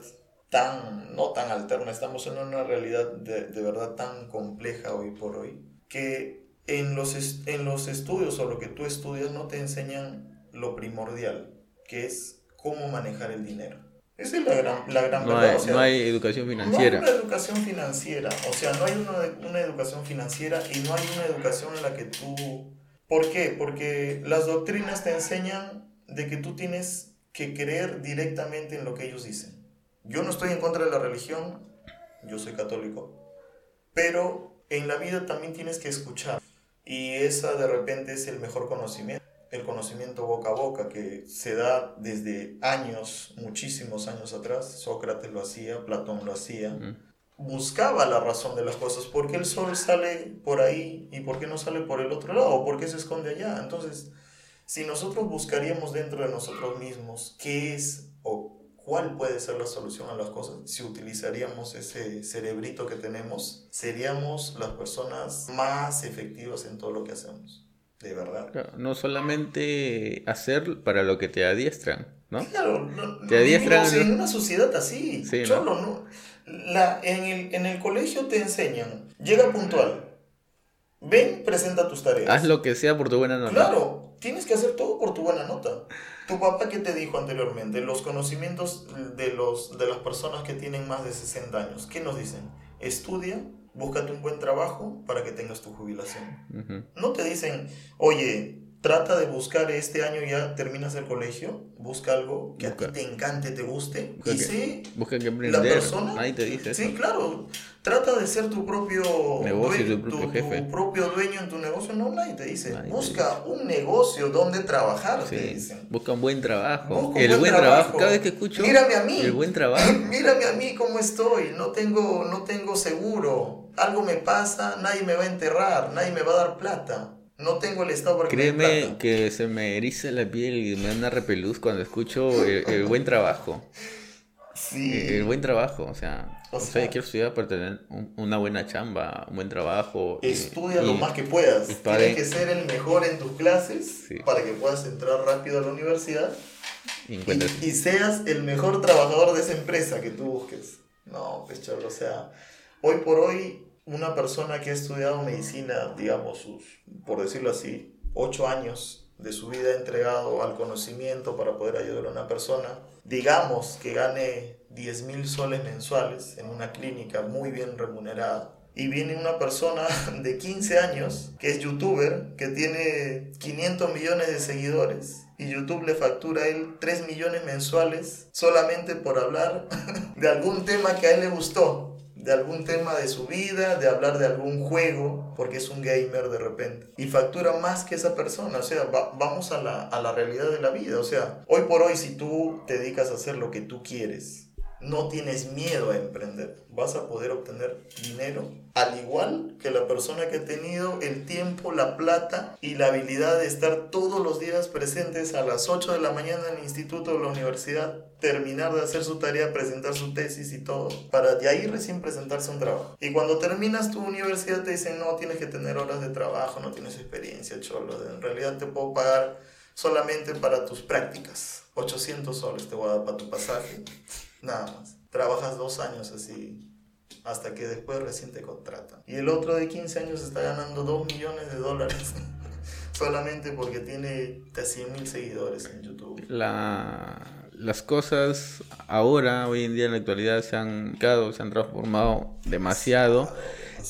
tan... no tan alterna, estamos en una realidad de, de verdad tan compleja hoy por hoy, que en los, en los estudios o lo que tú estudias no te enseñan lo primordial, que es cómo manejar el dinero. Esa es la gran, la gran No verdad. hay, o sea, no hay educación no hay financiera. una educación financiera, o sea, no hay una, una educación financiera y no hay una educación en la que tú... ¿Por qué? Porque las doctrinas te enseñan de que tú tienes que creer directamente en lo que ellos dicen. Yo no estoy en contra de la religión, yo soy católico, pero en la vida también tienes que escuchar y esa de repente es el mejor conocimiento, el conocimiento boca a boca que se da desde años, muchísimos años atrás, Sócrates lo hacía, Platón lo hacía, Mm. buscaba la razón de las cosas, ¿por qué el sol sale por ahí y por qué no sale por el otro lado? ¿Por qué se esconde allá? Entonces, si nosotros buscaríamos dentro de nosotros mismos qué es o cuál puede ser la solución a las cosas, si utilizaríamos ese cerebrito que tenemos, seríamos las personas más efectivas en todo lo que hacemos. De verdad. Claro, no solamente hacer para lo que te adiestran, ¿no? Claro, no- Te adiestran en- una sociedad así. Sí, ¿no? Cholo, ¿no? La, en, el, en el colegio te enseñan, llega puntual, ven, presenta tus tareas. Haz lo que sea por tu buena nota. Claro, tienes que hacer todo por tu buena nota. Tu papá, ¿qué te dijo anteriormente? Los conocimientos de, los, de las personas que tienen más de 60 años, ¿qué nos dicen? Estudia, búscate un buen trabajo para que tengas tu jubilación. No te dicen, oye, trata de buscar este año ya terminas el colegio, busca algo que a ti te encante, te guste Busca y que- sé Busca que la persona. Nadie te dice eso. Sí, claro. Trata de ser tu propio Negocio, due- tu propio jefe. propio dueño en tu negocio. No, nadie te dice. Nadie te Busca un negocio donde trabajar, te Sí, dicen. busca un buen trabajo. Busca un el buen buen trabajo. trabajo. Cada vez que escucho. Mírame a mí. El buen trabajo. Mírame a mí cómo estoy. No tengo, no tengo seguro. Algo me pasa, nadie me va a enterrar, nadie me va a dar plata. No tengo el Estado para Créeme que se me eriza la piel y me da una repelús cuando escucho el, el buen trabajo. Sí. El buen trabajo, o sea, O o sea, sea- quiero estudiar para tener un- una buena chamba, un buen trabajo. Estudia y- lo más que puedas. Tienes que ser el mejor en tus clases Sí. para que puedas entrar rápido a la universidad y seas el mejor trabajador de esa empresa que tú busques. No, pues chavo, o sea, hoy por hoy una persona que ha estudiado medicina, digamos, sus, por decirlo así, ocho años de su vida entregado al conocimiento para poder ayudar a una persona, digamos que gane 10 mil soles mensuales en una clínica muy bien remunerada. Y viene una persona de 15 años que es youtuber, que tiene 500 millones de seguidores y YouTube le factura a él 3 millones mensuales solamente por hablar de algún tema que a él le gustó, de algún tema de su vida, de hablar de algún juego, porque es un gamer de repente. Y factura más que esa persona, o sea, va- vamos a la, a la realidad de la vida, o sea, hoy por hoy si tú te dedicas a hacer lo que tú quieres, no tienes miedo a emprender, vas a poder obtener dinero, al igual que la persona que ha tenido el tiempo, la plata y la habilidad de estar todos los días presentes a las 8 de la mañana en el instituto o la universidad, terminar de hacer su tarea, presentar su tesis y todo, para de ahí recién presentarse un trabajo. Y cuando terminas tu universidad te dicen, no, tienes que tener horas de trabajo, no tienes experiencia, cholo, en realidad te puedo pagar solamente para tus prácticas. 800 soles te voy a dar para tu pasaje. Nada más. Trabajas dos años así hasta que después recién te contratan. Y el otro de 15 años está ganando 2 millones de dólares solamente porque tiene 100 mil seguidores en YouTube. la, las cosas ahora, hoy en día en la actualidad, se han se han transformado demasiado.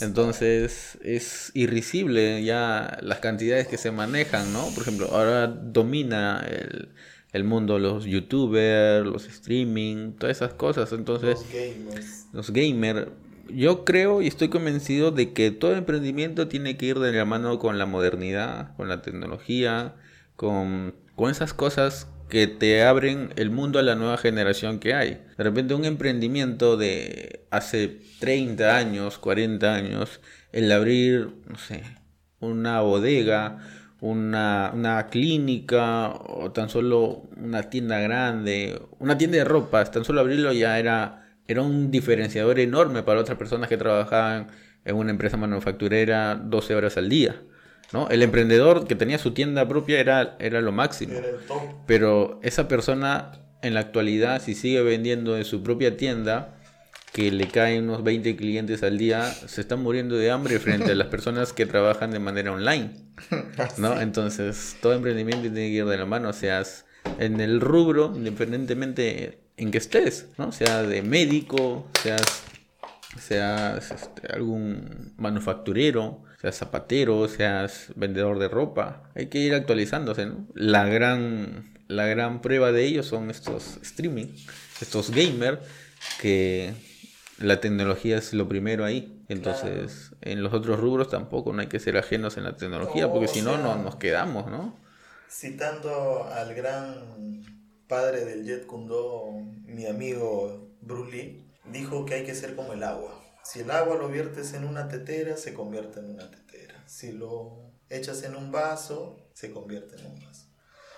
Entonces es irrisible ya las cantidades que se manejan, ¿no? Por ejemplo, ahora domina el, el mundo los youtubers, los streaming, todas esas cosas. Entonces Los gamers. los gamers, yo creo y estoy convencido de que todo emprendimiento tiene que ir de la mano con la modernidad, con la tecnología, con, con esas cosas que te abren el mundo a la nueva generación que hay. De repente un emprendimiento de hace 30 años, 40 años, el abrir, no sé, una bodega, una, una clínica o tan solo una tienda grande, una tienda de ropa, tan solo abrirlo ya era, era un diferenciador enorme para otras personas que trabajaban en una empresa manufacturera 12 horas al día. ¿no? El emprendedor que tenía su tienda propia era, era lo máximo. Era. Pero esa persona en la actualidad, si sigue vendiendo en su propia tienda, que le caen unos 20 clientes al día, se está muriendo de hambre frente a las personas que trabajan de manera online. ¿no? Entonces, todo emprendimiento tiene que ir de la mano, seas en el rubro, independientemente en que estés, ¿no? Sea de médico, seas, seas este, algún manufacturero, seas zapatero, seas vendedor de ropa. Hay que ir actualizándose, ¿no? La gran, la gran prueba de ello son estos streaming, estos gamers, que la tecnología es lo primero ahí. Entonces, en los otros rubros tampoco, no hay que ser ajenos en la tecnología, No, porque si no, no nos quedamos, ¿no? Citando al gran padre del Jet Kundo, mi amigo Bruce Lee, dijo que hay que ser como el agua. Si el agua lo viertes en una tetera, se convierte en una tetera. Si lo echas en un vaso, se convierte en un vaso.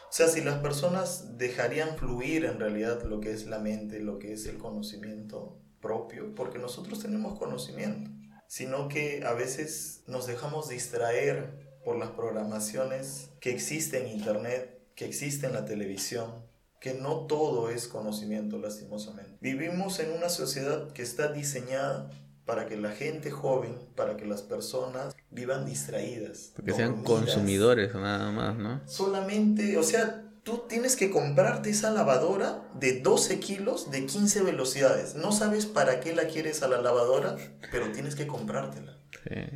O sea, si las personas dejarían fluir en realidad lo que es la mente, lo que es el conocimiento propio, porque nosotros tenemos conocimiento, sino que a veces nos dejamos distraer por las programaciones que existen en Internet, que existen en la televisión, que no todo es conocimiento, lastimosamente. Vivimos en una sociedad que está diseñada para que la gente joven, para que las personas vivan distraídas. Porque sean consumidores nada más, ¿no? Solamente, o sea, tú tienes que comprarte esa lavadora de 12 kilos de 15 velocidades. No sabes para qué la quieres a la lavadora, pero tienes que comprártela.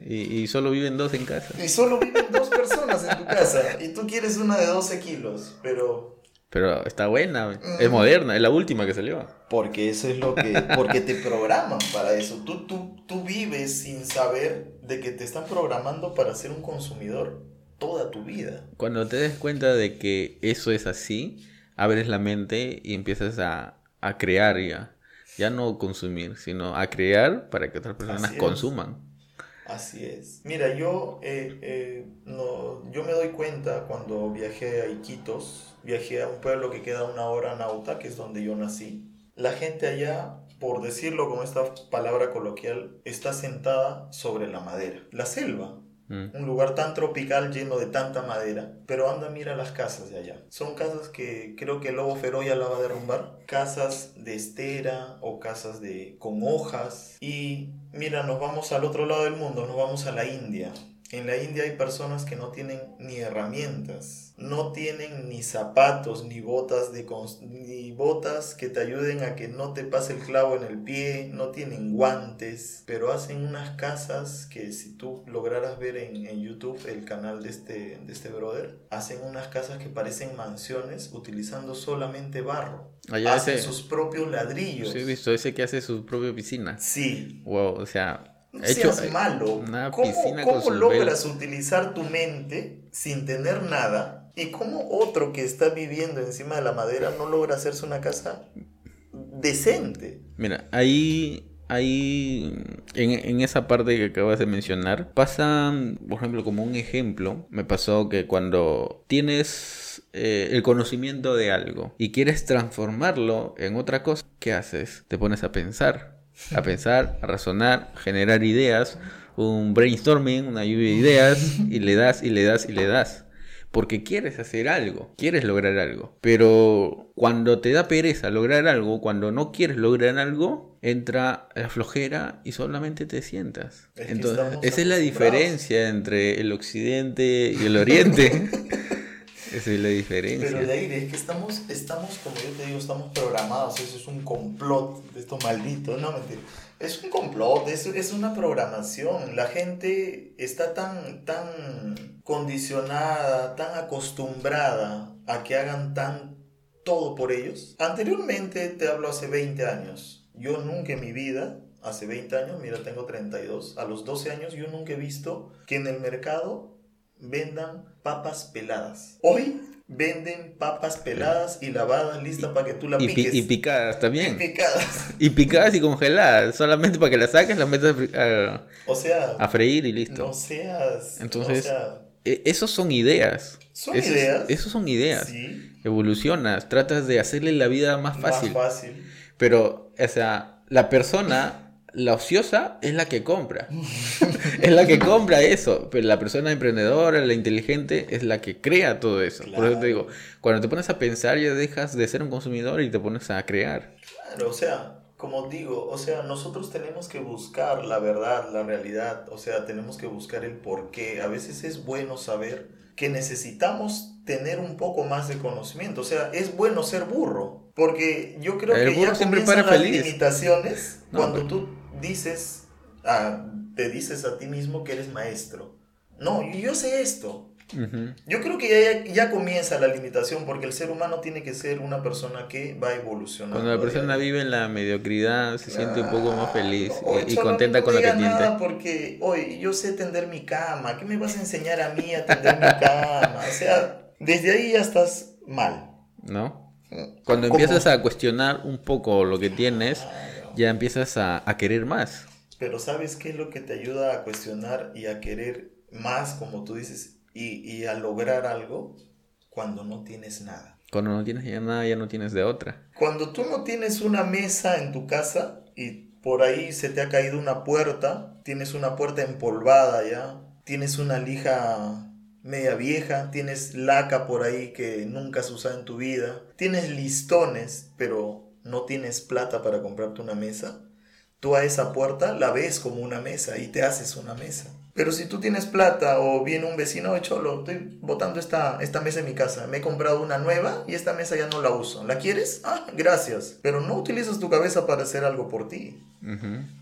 Y, y, solo viven dos en casa. Y solo viven dos personas en tu casa. Y tú quieres una de 12 kilos, pero... Pero está buena, es moderna, es la última que salió. Porque eso es lo que... Porque te programan para eso. Tú, tú, tú vives sin saber de que te están programando para ser un consumidor toda tu vida. Cuando te des cuenta de que eso es así, abres la mente y empiezas a, a crear ya. Ya no consumir, sino a crear para que otras personas consuman. Así es. Mira, yo, eh, eh, no, yo me doy cuenta cuando viajé a Iquitos, viajé a un pueblo que queda una hora nauta, que es donde yo nací. La gente allá, por decirlo con esta palabra coloquial, está sentada sobre la madera. La selva, Mm. Un lugar tan tropical lleno de tanta madera. Pero anda, mira las casas de allá. Son casas que creo que el lobo feroz ya la va a derrumbar. Casas de estera o casas de con hojas. Y mira, nos vamos al otro lado del mundo, nos vamos a la India. En la India hay personas que no tienen ni herramientas, no tienen ni zapatos, ni botas, de ni botas que te ayuden a que no te pase el clavo en el pie, no tienen guantes, pero hacen unas casas que si tú lograras ver en, en YouTube el canal de este, de este brother, hacen unas casas que parecen mansiones utilizando solamente barro. Allá hacen sus propios ladrillos. Sí, he visto ese que hace su propia piscina. Sí. Wow, o sea, no seas eh, malo. ¿Cómo, logras utilizar tu mente sin tener nada? ¿Y cómo otro que está viviendo encima de la madera no logra hacerse una casa decente? Mira, ahí ahí en, en, esa parte que acabas de mencionar pasa, por ejemplo, como un ejemplo, me pasó que cuando tienes eh, el conocimiento de algo y quieres transformarlo en otra cosa, ¿qué haces? Te pones a pensar a pensar, a razonar, generar ideas, un brainstorming, una lluvia de ideas, y le das y le das y le das. Porque quieres hacer algo, quieres lograr algo. Pero cuando te da pereza lograr algo, cuando no quieres lograr algo, entra la flojera y solamente te sientas. Entonces, esa es la diferencia entre el occidente y el oriente. Esa es la diferencia. Pero de ahí, es que estamos, estamos, como yo te digo, estamos programados. Eso es un complot de estos malditos. No, mentira. Es un complot, es, es una programación. La gente está tan, tan condicionada, tan acostumbrada a que hagan tan todo por ellos. Anteriormente, te hablo hace 20 años. Yo nunca en mi vida hace 20 años, mira, tengo 32, a los 12 años yo nunca he visto que en el mercado vendan papas peladas. Hoy venden papas peladas y lavadas listas para que tú la piques. Y, picadas también. Y picadas. Y picadas y congeladas. Solamente para que las saques, las metas a, o sea, a freír y listo. No seas. Entonces, e, esos son ideas. Son ideas. Esos son ideas. Evolucionas, tratas de hacerle la vida más fácil. Más fácil. Pero, o sea, la persona la ociosa es la que compra. es la que compra eso. Pero la persona emprendedora, la inteligente, es la que crea todo eso. Por eso te digo, cuando te pones a pensar ya dejas de ser un consumidor y te pones a crear. Claro, o sea, como digo, o sea, nosotros tenemos que buscar la verdad, la realidad, o sea, tenemos que buscar el por qué. A veces es bueno saber que necesitamos tener un poco más de conocimiento, o sea, es bueno ser burro, porque yo creo que ya comienzan las limitaciones cuando tú dices, te dices a ti mismo que eres maestro. No, yo sé esto. Yo creo que ya, ya, comienza la limitación porque el ser humano tiene que ser una persona que va evolucionando. Cuando la persona vive en la mediocridad se siente un poco más feliz y, contenta con lo que tiene. nada porque, hoy yo sé tender mi cama, ¿qué me vas a enseñar a mí a tender mi cama? O sea, desde ahí ya estás mal. ¿No? Cuando empiezas a cuestionar un poco lo que tienes, ya empiezas a, querer más. Pero ¿sabes qué es lo que te ayuda a cuestionar y a querer más, como tú dices, y, a lograr algo cuando no tienes nada? Cuando no tienes ya nada, ya no tienes de otra. Cuando tú no tienes una mesa en tu casa y por ahí se te ha caído una puerta, tienes una puerta empolvada ya, tienes una lija media vieja, tienes laca por ahí que nunca has usado en tu vida, tienes listones, pero no tienes plata para comprarte una mesa, tú a esa puerta la ves como una mesa y te haces una mesa. Pero si tú tienes plata o viene un vecino de cholo, estoy botando esta, esta mesa en mi casa, me he comprado una nueva y esta mesa ya no la uso. ¿La quieres? Ah, gracias. Pero no utilizas tu cabeza para hacer algo por ti.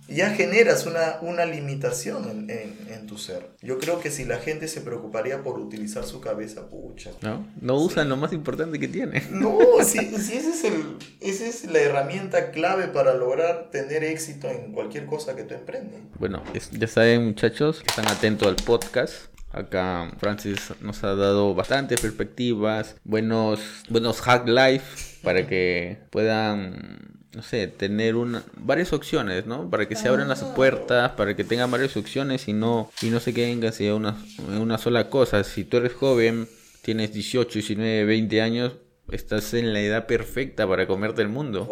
Ya generas una, una limitación en, en, tu ser. Yo creo que si la gente se preocuparía por utilizar su cabeza, pucha. No, no usan lo más importante que tiene. No, si, si ese es el, esa es la herramienta clave para lograr tener éxito en cualquier cosa que tú emprendas. Bueno, ya saben muchachos, están atentos al podcast. Acá Francis nos ha dado bastantes perspectivas, buenos, buenos hack life para que puedan no sé, tener una, varias opciones, ¿no? Para que se abran las puertas, para que tengan varias opciones y no, y no se queden casi en una, una sola cosa. Si tú eres joven, tienes 18, 19, 20 años, estás en la edad perfecta para comerte el mundo.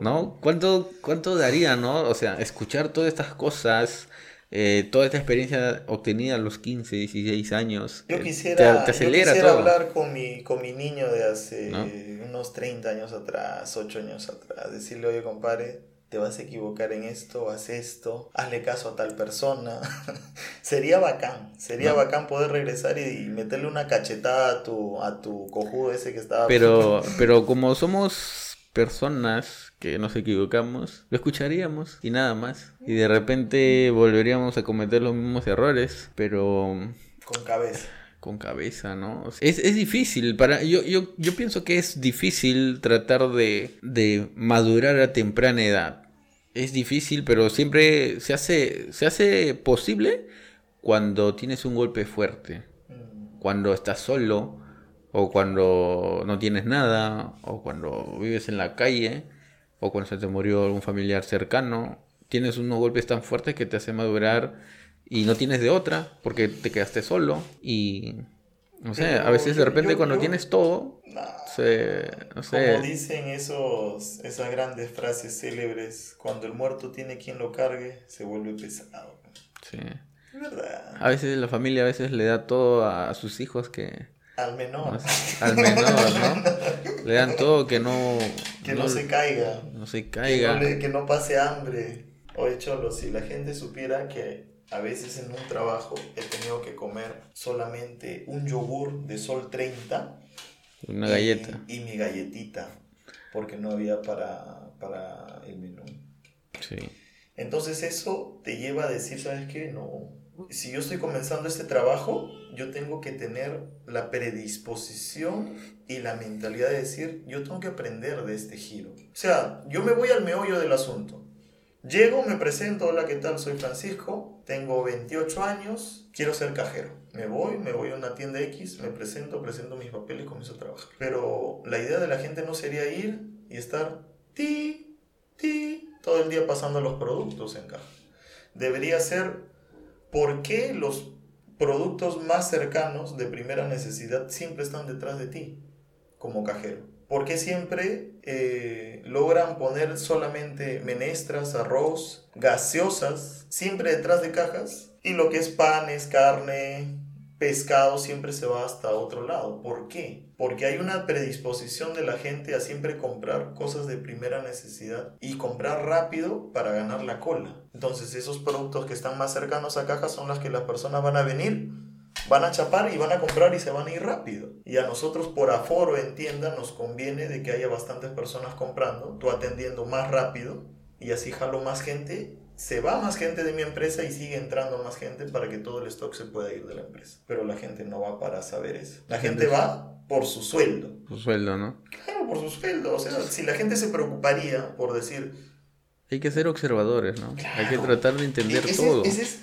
¿No? ¿Cuánto, ¿Cuánto daría, no? O sea, escuchar todas estas cosas, eh, toda esta experiencia obtenida a los 15, 16 años. Yo quisiera, te, quisiera hablar con mi, con mi niño de hace unos 30 años atrás, 8 años atrás, decirle, oye compadre, te vas a equivocar en esto, haz esto, hazle caso a tal persona. sería bacán, sería bacán poder regresar y, meterle una cachetada a tu, a tu cojudo ese que estaba... Pero, pero como somos personas que nos equivocamos, lo escucharíamos y nada más. Y de repente volveríamos a cometer los mismos errores, pero... Con cabeza. Con cabeza, ¿no? Es, es difícil, para, yo, yo, yo pienso que es difícil tratar de, de madurar a temprana edad. Es difícil, pero siempre se hace, se hace posible cuando tienes un golpe fuerte, mm. cuando estás solo, o cuando no tienes nada, o cuando vives en la calle o cuando se te murió algún familiar cercano, tienes unos golpes tan fuertes que te hacen madurar y no tienes de otra porque te quedaste solo y no sé, a veces de repente cuando tienes todo, se, no sé. Como dicen esos, esas grandes frases célebres, cuando el muerto tiene quien lo cargue, se vuelve pesado. Sí. A veces la familia a veces le da todo a sus hijos que al menor. al menor, ¿no? Le dan todo que no... Que no, se caiga. No se caiga. Que no, pase hambre. Oye, Cholo, si la gente supiera que a veces en un trabajo he tenido que comer solamente un yogur de sol 30. Una galleta. Y, mi galletita. Porque no había para, para el menú. Sí. Entonces eso te lleva a decir, ¿sabes qué? No, si yo estoy comenzando este trabajo, yo tengo que tener la predisposición y la mentalidad de decir, yo tengo que aprender de este giro. O sea, yo me voy al meollo del asunto. Llego, me presento, hola, ¿qué tal? Soy Francisco, tengo 28 años, quiero ser cajero. Me voy, me voy a una tienda X, me presento, presento mis papeles y comienzo a trabajar. Pero la idea de la gente no sería ir y estar ti, ti, todo el día pasando los productos en caja. Debería ser ¿por qué los productos más cercanos de primera necesidad siempre están detrás de ti como cajero? ¿Por qué siempre eh, logran poner solamente menestras, arroz, gaseosas, siempre detrás de cajas? Y lo que es panes, carne, pescado siempre se va hasta otro lado. ¿Por qué? Porque hay una predisposición de la gente a siempre comprar cosas de primera necesidad y comprar rápido para ganar la cola. Entonces esos productos que están más cercanos a caja son las que las personas van a venir, van a chapar y van a comprar y se van a ir rápido. Y a nosotros por aforo en tienda nos conviene de que haya bastantes personas comprando, tú atendiendo más rápido y así jalo más gente se va más gente de mi empresa y sigue entrando más gente para que todo el stock se pueda ir de la empresa. Pero la gente no va para saber eso. La gente va por su sueldo. Su sueldo, ¿no? Claro, por su sueldo. O sea, si la gente se preocuparía por decir... Hay que ser observadores, ¿no? Hay que tratar de entender todo. Ese es,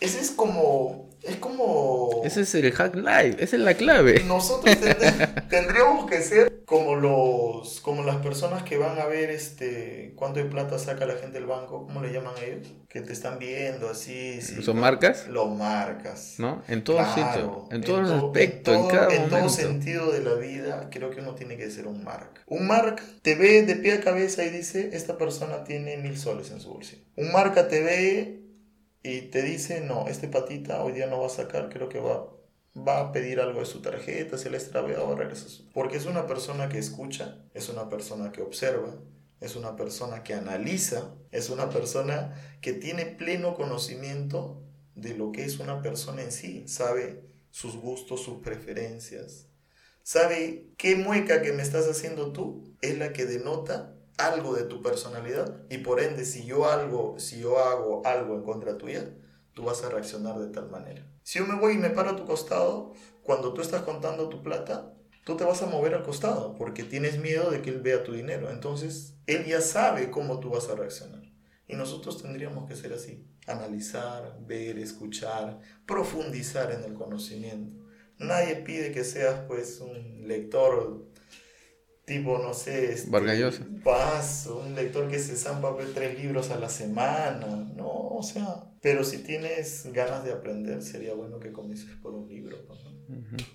ese es como es como... Ese es el hack live, esa es la clave. Nosotros tendríamos que ser como los como las personas que van a ver este cuánto de plata saca la gente del banco, ¿cómo le llaman a ellos? Que te están viendo así. ¿Son marcas? Los marcas. ¿No? En todos sitios, en, todos los aspectos, en, cada en todo sentido de la vida, creo que uno tiene que ser un marca. Un marca te ve de pie a cabeza y dice, esta persona tiene mil soles en su bolsillo. Un marca te ve y te dice, no, este patita hoy día no va a sacar, creo que va, va a pedir algo de su tarjeta, se le extraviado, regresa. Porque es una persona que escucha, es una persona que observa, es una persona que analiza, es una persona que tiene pleno conocimiento de lo que es una persona en sí, sabe sus gustos, sus preferencias, sabe qué mueca que me estás haciendo tú es la que denota algo de tu personalidad y por ende si yo algo, si yo hago algo en contra tuya, tú vas a reaccionar de tal manera. Si yo me voy y me paro a tu costado, cuando tú estás contando tu plata, tú te vas a mover al costado porque tienes miedo de que él vea tu dinero. Entonces, él ya sabe cómo tú vas a reaccionar. Y nosotros tendríamos que ser así, analizar, ver, escuchar, profundizar en el conocimiento. Nadie pide que seas pues un lector tipo, no sé, este, paso, un lector que se zampa tres libros a la semana, no, o sea, pero si tienes ganas de aprender, sería bueno que comiences por un libro,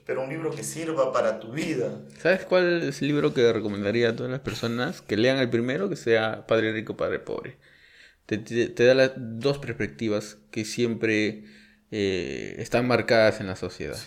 pero un libro que sirva para tu vida. ¿Sabes cuál es el libro que recomendaría a todas las personas que lean el primero, que sea Padre Rico, Padre Pobre? te, da las dos perspectivas que siempre eh, están marcadas en la sociedad.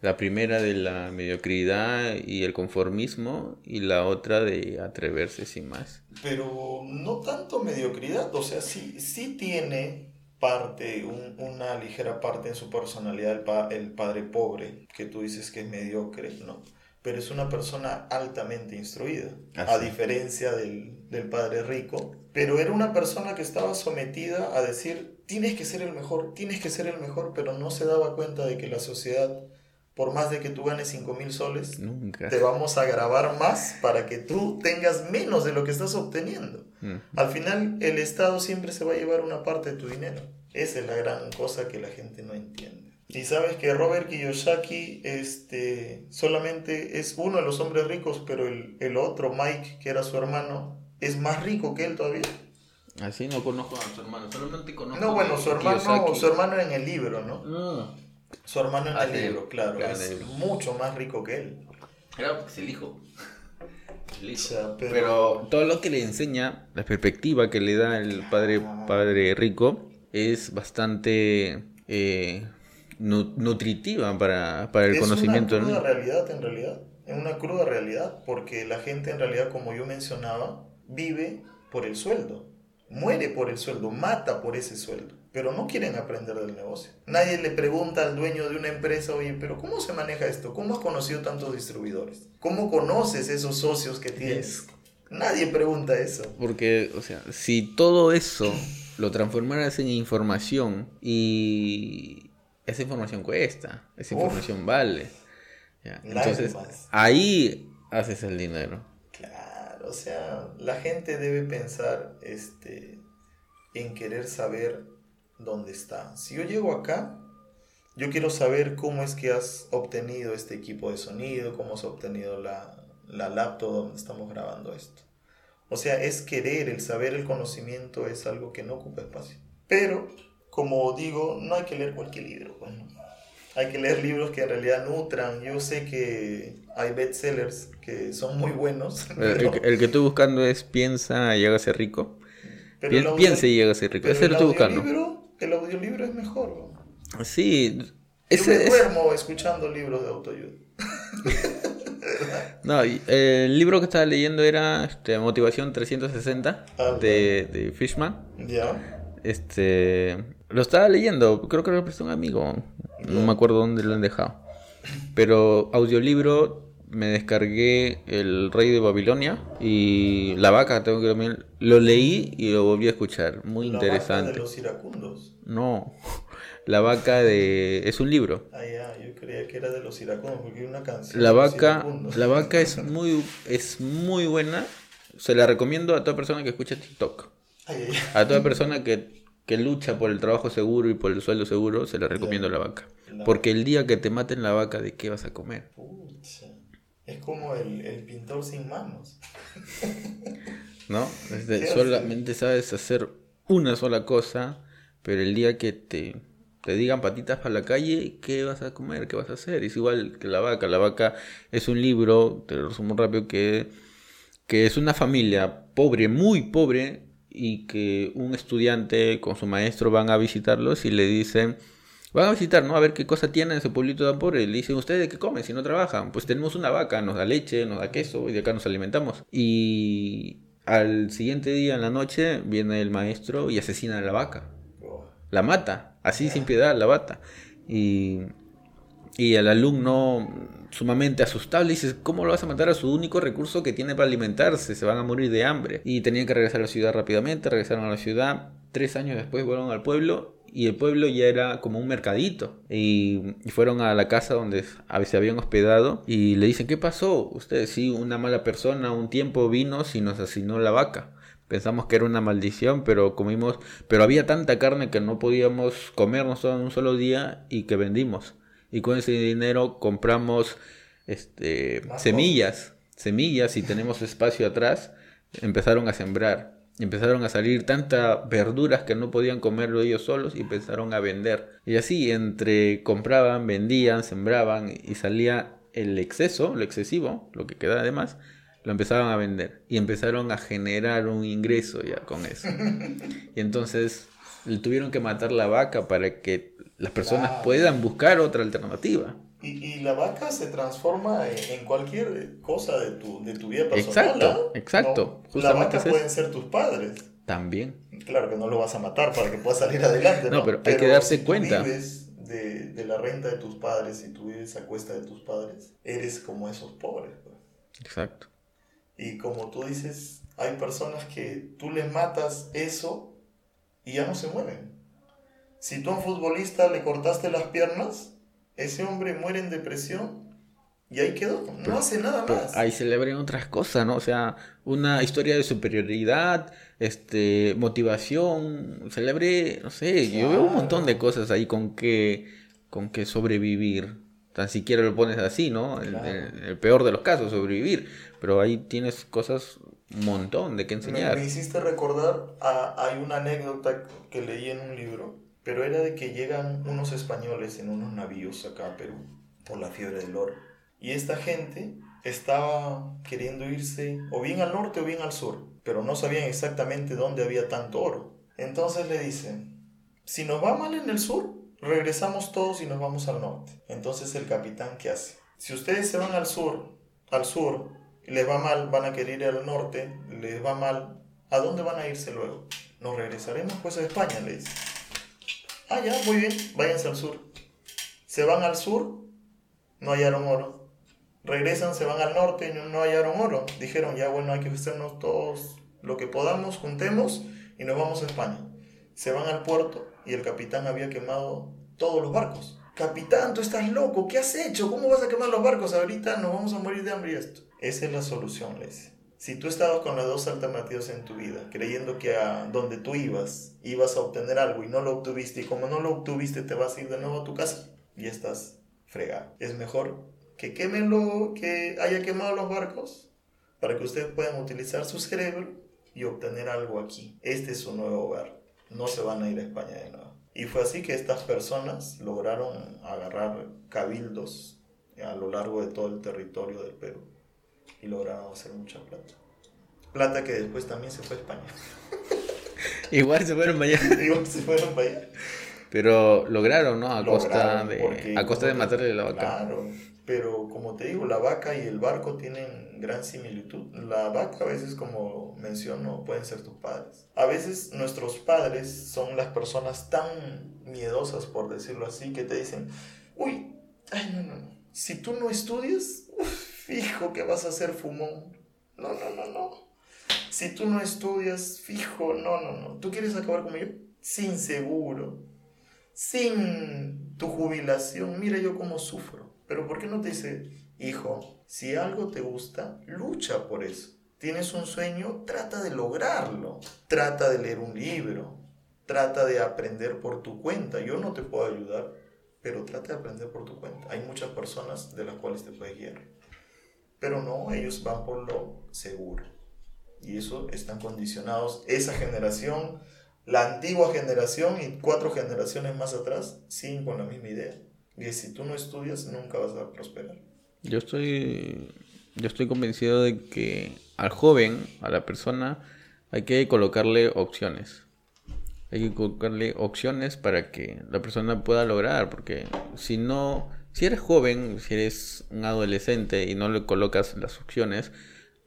La primera de la mediocridad y el conformismo y la otra de atreverse sin más. Pero no tanto mediocridad, o sea, sí, sí tiene parte, una ligera parte en su personalidad el, el padre pobre, que tú dices que es mediocre, ¿no? pero es una persona altamente instruida, a diferencia del, del, padre rico. Pero era una persona que estaba sometida a decir, tienes que ser el mejor, tienes que ser el mejor, pero no se daba cuenta de que la sociedad, por más de que tú ganes 5 mil soles, te vamos a grabar más para que tú tengas menos de lo que estás obteniendo. Al final, el Estado siempre se va a llevar una parte de tu dinero. Esa es la gran cosa que la gente no entiende. Y sabes que Robert Kiyosaki este, solamente es uno de los hombres ricos, pero el, el, otro, Mike, que era su hermano, es más rico que él todavía. Así no conozco a su hermano, solamente conozco No, bueno, su hermano, su hermano en el libro, ¿no? Ah. Su hermano en el ah, libro, claro, es mucho más rico que él. Era pues, el hijo. El hijo. pero... todo lo que le enseña, la perspectiva que le da el padre, padre rico, es bastante... Eh, nutritiva para, para el conocimiento. Es una cruda realidad en realidad, es una cruda realidad, porque la gente en realidad, como yo mencionaba, vive por el sueldo, muere por el sueldo, mata por ese sueldo, pero no quieren aprender del negocio. Nadie le pregunta al dueño de una empresa, oye, pero ¿cómo se maneja esto? ¿Cómo has conocido tantos distribuidores? ¿Cómo conoces esos socios que tienes? Nadie pregunta eso. Porque, o sea, si todo eso lo transformaras en información y, esa información cuesta, esa información vale. Entonces, ahí haces el dinero. Claro, o sea, la gente debe pensar este, en querer saber dónde está. Si yo llego acá, yo quiero saber cómo es que has obtenido este equipo de sonido, cómo has obtenido la, la laptop donde estamos grabando esto. O sea, es querer, el saber, el conocimiento es algo que no ocupa espacio. Pero como digo, no hay que leer cualquier libro. Pues, hay que leer libros que en realidad nutran. Yo sé que hay bestsellers que son muy buenos. El, que estoy buscando es Piensa y hágase rico. Piensa y hágase rico. Ese lo estoy buscando. El audiolibro es mejor. Sí. Yo me duermo escuchando libros de autoayuda. no, el libro que estaba leyendo era este, Motivación 360 ah, de, de Fishman. Ya. Este, lo estaba leyendo, creo que lo prestó un amigo, no me acuerdo dónde lo han dejado. Pero audiolibro me descargué El Rey de Babilonia y La Vaca, tengo que lo leí y lo volví a escuchar, muy interesante. de los iracundos? No, La Vaca de es un libro. Ah, ya, yo creía que era de los iracundos porque una canción. La Vaca, La Vaca es muy es muy buena. Se la recomiendo a toda persona que escucha TikTok. A toda persona que que lucha por el trabajo seguro y por el sueldo seguro, se le recomiendo la vaca. Porque el día que te maten la vaca, ¿de qué vas a comer? Es como el, pintor sin manos. ¿No? solamente sabes hacer una sola cosa, pero el día que te, te digan patitas para la calle, ¿qué vas a comer? ¿Qué vas a hacer? Es igual que la vaca. La vaca es un libro, te lo resumo rápido, que, que es una familia pobre, muy pobre, y que un estudiante con su maestro van a visitarlos y le dicen, van a visitar, ¿no? A ver qué cosa tienen en su pueblito de pobre. Le dicen, ¿ustedes qué comen si no trabajan? Pues tenemos una vaca, nos da leche, nos da queso y de acá nos alimentamos. Y al siguiente día, en la noche, viene el maestro y asesina a la vaca. La mata. así sin piedad la bata. Y, y el alumno sumamente asustado le dice, ¿cómo lo vas a matar a su único recurso que tiene para alimentarse? Se van a morir de hambre. Y tenían que regresar a la ciudad rápidamente, regresaron a la ciudad, tres años después fueron al pueblo y el pueblo ya era como un mercadito. Y, fueron a la casa donde se habían hospedado y le dicen, ¿qué pasó? Ustedes sí, una mala persona un tiempo vino y nos asesinó la vaca. Pensamos que era una maldición, pero comimos, pero había tanta carne que no podíamos comernos en un solo día y que vendimos. Y con ese dinero compramos este, semillas, semillas y tenemos espacio atrás. Empezaron a sembrar empezaron a salir tantas verduras que no podían comerlo ellos solos y empezaron a vender. Y así, entre compraban, vendían, sembraban y salía el exceso, lo excesivo, lo que quedaba de más, lo empezaban a vender. Y empezaron a generar un ingreso ya con eso. Y entonces le tuvieron que matar la vaca para que las personas puedan buscar otra alternativa. Y, y, la vaca se transforma en, cualquier cosa de tu, de tu vida personal. Exacto, exacto. La vaca pueden ser tus padres. También. Claro que no lo vas a matar para que puedas salir adelante. No, pero hay que darse cuenta. Si vives de, de, la renta de tus padres y tú vives a cuesta de tus padres, eres como esos pobres. Pues. Exacto. Y como tú dices, hay personas que tú les matas eso y ya no se mueven. Si tú a un futbolista le cortaste las piernas, ese hombre muere en depresión y ahí quedó, no hace nada más. Ahí celebran otras cosas, ¿no? O sea, una historia de superioridad, este, motivación, celebre, no sé, yo veo un montón de cosas ahí con que, con que sobrevivir. Tan siquiera lo pones así, ¿no? El, el, peor de los casos, sobrevivir. Pero ahí tienes cosas, un montón de que enseñar. Me, hiciste recordar, hay una anécdota que leí en un libro pero era de que llegan unos españoles en unos navíos acá a Perú por la fiebre del oro. Y esta gente estaba queriendo irse o bien al norte o bien al sur, pero no sabían exactamente dónde había tanto oro. Entonces le dicen, si nos va mal en el sur, regresamos todos y nos vamos al norte. Entonces el capitán, ¿qué hace? Si ustedes se van al sur, al sur, les va mal, van a querer ir al norte, les va mal, ¿a dónde van a irse luego? Nos regresaremos pues a España, le dice. Ah, ya, muy bien, váyanse al sur. Se van al sur, no hallaron oro. Regresan, se van al norte no, hallaron oro. Dijeron, ya bueno, hay que hacernos todos lo que podamos, juntemos y nos vamos a España. Se van al puerto y el capitán había quemado todos los barcos. Capitán, tú estás loco, ¿qué has hecho? ¿Cómo vas a quemar los barcos? Ahorita nos vamos a morir de hambre y esto. Esa es la solución, les si tú estabas con las dos alternativas en tu vida, creyendo que a donde tú ibas ibas a obtener algo y no lo obtuviste, y como no lo obtuviste te vas a ir de nuevo a tu casa y estás fregado. Es mejor que quemen lo que haya quemado los barcos para que ustedes puedan utilizar su cerebro y obtener algo aquí. Este es su nuevo hogar. No se van a ir a España de nuevo. Y fue así que estas personas lograron agarrar cabildos a lo largo de todo el territorio del Perú y lograron hacer mucha plata. Plata que después también se fue a España. Igual se fueron para allá. Igual se fueron para allá. Pero lograron, ¿no? A costa de, a costa de matarle la vaca. Claro, pero como te digo, la vaca y el barco tienen gran similitud. La vaca a veces, como menciono, pueden ser tus padres. A veces nuestros padres son las personas tan miedosas, por decirlo así, que te dicen, uy, ay, no, no, no. Si tú no estudias, fijo que vas a ser fumón. No, no, no, no. Si tú no estudias, fijo, no, no, no. ¿Tú quieres acabar como yo? Sin seguro, sin tu jubilación. Mira yo cómo sufro. Pero ¿por qué no te dice, hijo, si algo te gusta, lucha por eso? Tienes un sueño, trata de lograrlo. Trata de leer un libro. Trata de aprender por tu cuenta. Yo no te puedo ayudar, pero trata de aprender por tu cuenta. Hay muchas personas de las cuales te puedes guiar. Pero no, ellos van por lo seguro. Y eso están condicionados. Esa generación, la antigua generación y cuatro generaciones más atrás, siguen con la misma idea. Y si tú no estudias, nunca vas a prosperar. Yo estoy, yo estoy convencido de que al joven, a la persona, hay que colocarle opciones. Hay que colocarle opciones para que la persona pueda lograr, porque si no, si eres joven, si eres un adolescente y no le colocas las opciones,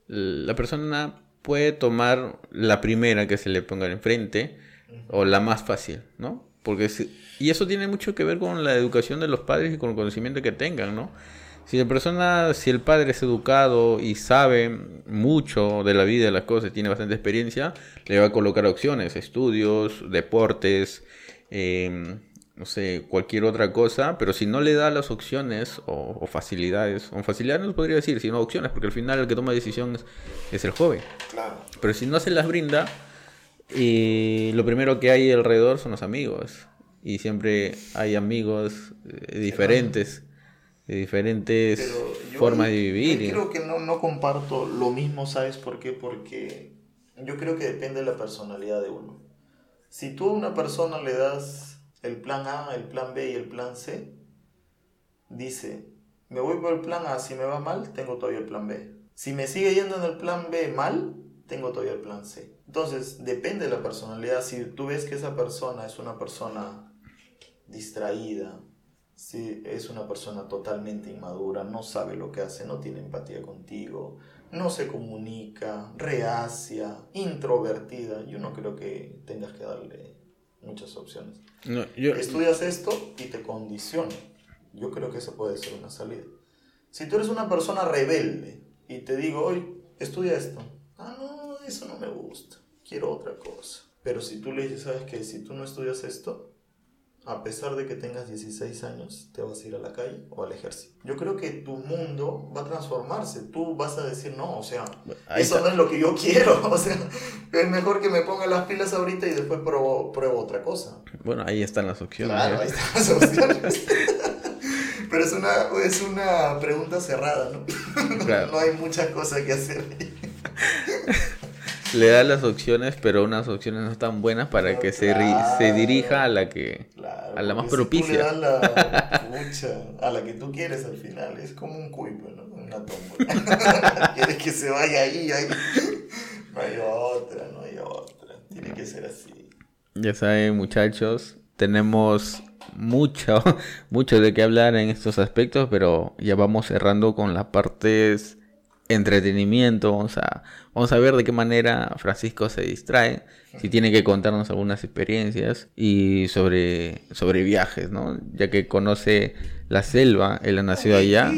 la persona puede tomar la primera que se le ponga enfrente o la más fácil, ¿no? Porque y eso tiene mucho que ver con la educación de los padres y con el conocimiento que tengan, ¿no? Si la persona, si el padre es educado y sabe mucho de la vida, de las cosas, tiene bastante experiencia, le va a colocar opciones, estudios, deportes, em, no sé, cualquier otra cosa, pero si no le da las opciones o, facilidades, o facilidades no podría decir, sino opciones, porque al final el que toma decisiones es el joven. Claro. Pero si no se las brinda, y lo primero que hay alrededor son los amigos. Y siempre hay amigos eh, diferentes, de diferentes formas de vivir. Yo creo que no, no comparto lo mismo, ¿sabes por qué? Porque yo creo que depende de la personalidad de uno. Si tú a una persona le das el plan A, el plan B y el plan C, dice, me voy por el plan A, si me va mal, tengo todavía el plan B. Si me sigue yendo en el plan B mal, tengo todavía el plan C. Entonces, depende de la personalidad. Si tú ves que esa persona es una persona distraída, si es una persona totalmente inmadura, no sabe lo que hace, no tiene empatía contigo, no se comunica, reacia, introvertida, yo no creo que tengas que darle muchas opciones. Estudias esto y te condiciona. Yo creo que esa puede ser una salida. Si tú eres una persona rebelde y te digo, hoy estudia esto, ah, no, eso no me gusta, quiero otra cosa. Pero si tú le dices, sabes que si tú no estudias esto, a pesar de que tengas 16 años, te vas a ir a la calle o al ejército. Yo creo que tu mundo va a transformarse. Tú vas a decir, no, o sea, eso no es lo que yo quiero. O sea, es mejor que me ponga las pilas ahorita y después pruebo, pruebo otra cosa. Bueno, ahí están las opciones. Claro, ¿eh? ahí están las opciones. Pero es una, es una pregunta cerrada, ¿no? no hay mucha cosa que hacer ahí le da las opciones, pero unas opciones no están buenas para que se, se dirija a la que a la más propicia. a la, a la que tú quieres al final, es como un cuipo, ¿no? Una tómbola. quieres que se vaya ahí, ahí. No hay otra, no hay otra. Tiene que ser así. Ya saben, muchachos, tenemos mucho, mucho de qué hablar en estos aspectos, pero ya vamos cerrando con las partes entretenimiento, vamos a, vamos a ver de qué manera Francisco se distrae, si tiene que contarnos algunas experiencias y sobre, sobre viajes, ¿no? Ya que conoce la selva, él ha nacido allá.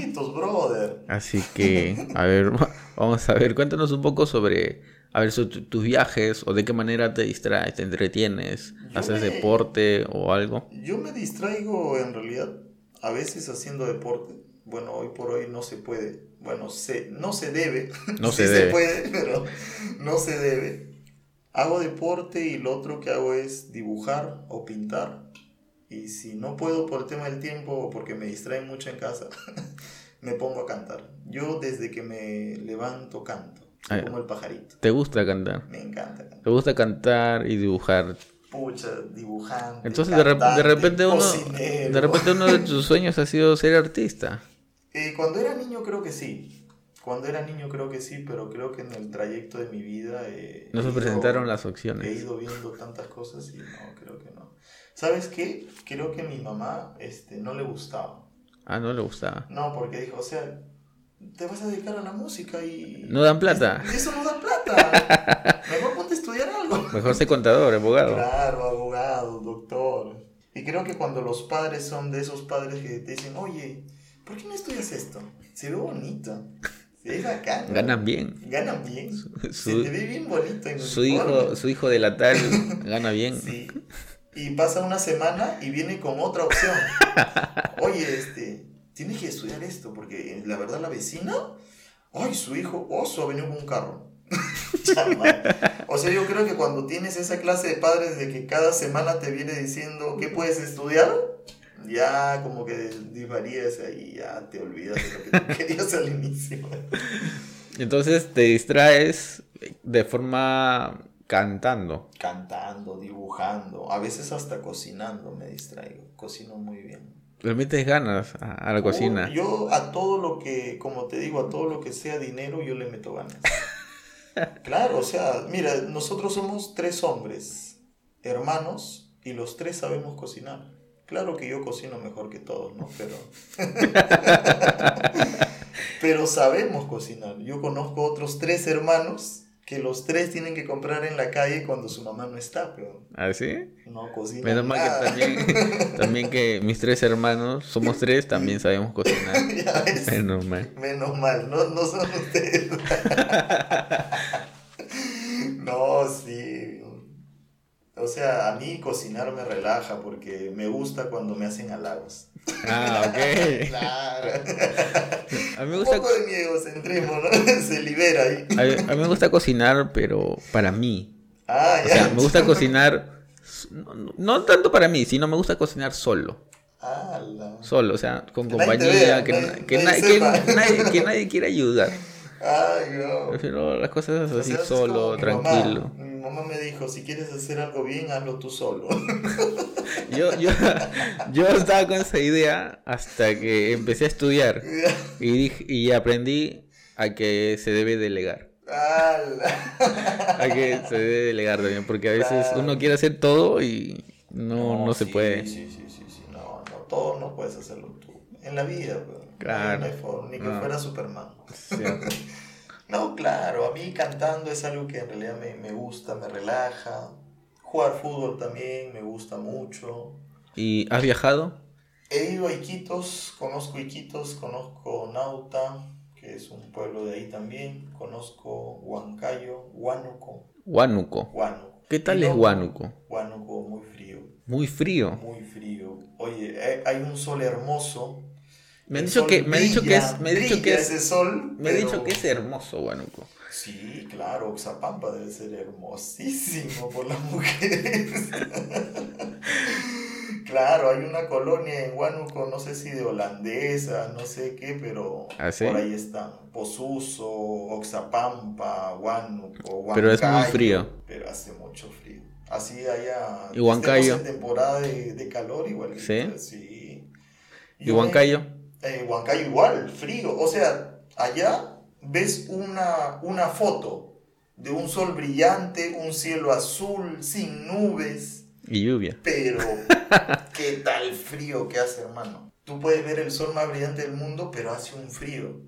Así que, a ver, vamos a ver, cuéntanos un poco sobre, a ver, tus viajes o de qué manera te distraes, te entretienes, haces deporte o algo. Yo me distraigo en realidad a veces haciendo deporte. Bueno, hoy por hoy no se puede bueno, se, no se debe, no se, se puede, pero no se debe. Hago deporte y lo otro que hago es dibujar o pintar. Y si no puedo por el tema del tiempo o porque me distrae mucho en casa, me pongo a cantar. Yo desde que me levanto canto, como el pajarito. ¿Te gusta cantar? Me encanta cantar. ¿Te gusta cantar y dibujar? Pucha, dibujante. Entonces de, repente uno, de repente uno de tus sueños ha sido ser artista. Eh, cuando era niño creo que sí. Cuando era niño creo que sí, pero creo que en el trayecto de mi vida... Eh, no se presentaron las opciones. He ido viendo tantas cosas y no, creo que no. ¿Sabes qué? Creo que a mi mamá este, no le gustaba. Ah, no le gustaba. No, porque dijo, o sea, te vas a dedicar a la música y... No dan plata. Y eso no da plata. Mejor ponte a estudiar algo. Mejor ser contador, abogado. Claro, abogado, doctor. Y creo que cuando los padres son de esos padres que te dicen, oye, ¿por qué no estudias esto? Se ve bonito. Se ve bacán. Ganan bien. Ganan bien. se te ve bien bonito en su hijo, su hijo de la tal gana bien. Sí. Y pasa una semana y viene con otra opción. Oye, este, tienes que estudiar esto porque la verdad la vecina, ay, su hijo oso ha venido con un carro. o sea, yo creo que cuando tienes esa clase de padres de que cada semana te viene diciendo qué puedes estudiar, ya como que divarías ahí, ya te olvidas de lo que tú querías al inicio. Entonces te distraes de forma cantando. Cantando, dibujando, a veces hasta cocinando me distraigo, cocino muy bien. ¿Le metes ganas a, la cocina? Yo a todo lo que, como te digo, a todo lo que sea dinero, yo le meto ganas. claro, o sea, mira, nosotros somos tres hombres, hermanos, y los tres sabemos cocinar. Claro que yo cocino mejor que todos, ¿no? Pero, pero sabemos cocinar. Yo conozco otros tres hermanos que los tres tienen que comprar en la calle cuando su mamá no está, pero ¿Ah, sí? no cocinan Menos mal nada. que también, también que mis tres hermanos, somos tres, también sabemos cocinar. Ya ves. Menos mal. Menos mal, no, no son ustedes. no, sí. O sea, a mí cocinar me relaja porque me gusta cuando me hacen halagos. Ah, ok. Claro. A mí me Un gusta, poco de mi egocentrismo, ¿no? Se libera ahí. a mí, a mí me gusta cocinar, pero para mí. Ah, O ya. sea, me gusta cocinar, no, tanto para mí, sino me gusta cocinar solo. Ah, la- Solo, o sea, con Que nadie te compañía, vea, que, nadie- na- que, nadie na- que sepa. nadie, que nadie quiera ayudar. Ay, no. Prefiero las cosas O así sea, solo, mi mamá. Mamá me dijo, si quieres hacer algo bien, hazlo tú solo. Yo, yo, yo estaba con esa idea hasta que empecé a estudiar y, dije, y aprendí a que se debe delegar. A que se debe delegar también, porque a veces uno quiere hacer todo y no, no, se sí, puede. Sí, sí, sí, sí. No, no, todo no puedes hacerlo tú. En la vida. Claro. No hay forma, ni que No. fuera Superman. Cierto. No, claro, a mí cantando es algo que en realidad me, me gusta, me relaja. Jugar fútbol también me gusta mucho. ¿Y has viajado? He ido a Iquitos, conozco Iquitos, conozco Nauta, que es un pueblo de ahí también. Conozco Huancayo, Huánuco, Huánuco. Huánuco. ¿Qué tal es Huánuco? Huánuco muy frío, Muy frío. muy frío. Oye, eh, hay un sol hermoso. Me han dicho sol que, me han dicho que es, me han dicho que es, ese sol. me han pero- dicho que es hermoso Huánuco. Sí, claro, Oxapampa debe ser hermosísimo por las mujeres. claro, hay una colonia en Huánuco, no sé si de holandesa, no sé qué, pero ¿Ah, sí? por ahí están. Pozuzo, Oxapampa, Huánuco, Pero es muy Huancayo, frío. Pero hace mucho frío. Así allá. ¿Y Huancayo? en temporada de, de calor igual. ¿Sí? Sí. ¿Y Huancayo? Eh, Huancayo igual, frío. O sea, allá ves una, una foto de un sol brillante, un cielo azul, sin nubes, Y lluvia. pero qué tal frío que hace, hermano. Tú puedes ver el sol más brillante del mundo, pero hace un frío.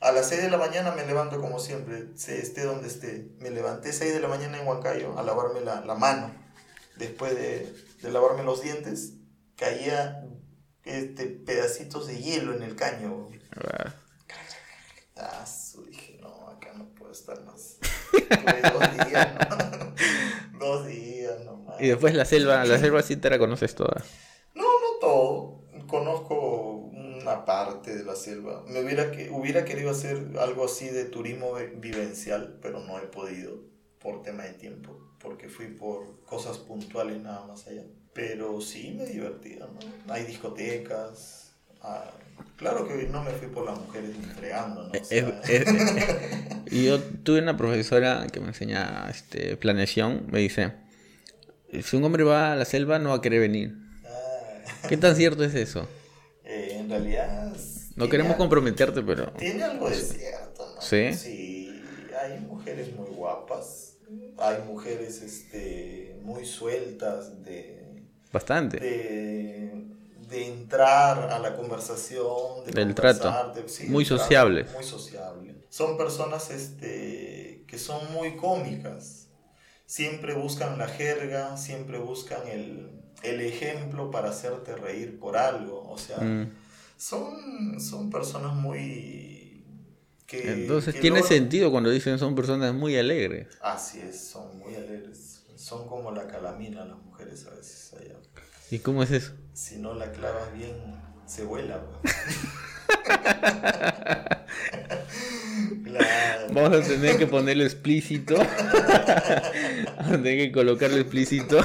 A las 6 de la mañana me levanto como siempre, se- esté donde esté. Me levanté 6 de la mañana en Huancayo a lavarme la, la mano. Después de, de lavarme los dientes, caía este, pedacitos de hielo en el caño. Ah, Ah, dije, no, acá no puedo estar más. Estuve dos días, ¿no? dos días nomás. Y después la selva, la selva sí te la conoces toda. No, no todo. Conozco una parte de la selva. Me hubiera, que, hubiera querido hacer algo así de turismo vi- vivencial, pero no he podido por tema de tiempo, porque fui por cosas puntuales nada más allá. Pero sí me divertí, ¿no? Hay discotecas. ah, claro que no me fui por las mujeres ni fregando, ¿no? O Es- sea, es- y yo tuve una profesora que me enseña este, planeación, me dice, si un hombre va a la selva no va a querer venir. ah, ¿Qué tan cierto es eso? eh, en realidad... No queremos algo- comprometerte, pero... Tiene algo de cierto, ¿no? ¿Sí? Sí, hay mujeres muy guapas, hay mujeres este, muy sueltas de, Bastante. de, de entrar a la conversación, de Del trato. de- sí, Muy sociables. Muy sociables. Son personas este, que son muy cómicas. Siempre buscan la jerga, siempre buscan el, el ejemplo para hacerte reír por algo. O sea, Mm. son, son personas muy... Que, Entonces que tiene sentido cuando dicen son personas muy alegres. Así es, son muy alegres. Son como la calamina las mujeres a veces allá. ¿Y cómo es eso? Si no la clavas bien, se vuela. claro. Vamos a tener que ponerlo explícito. Vamos a tener que colocarlo explícito.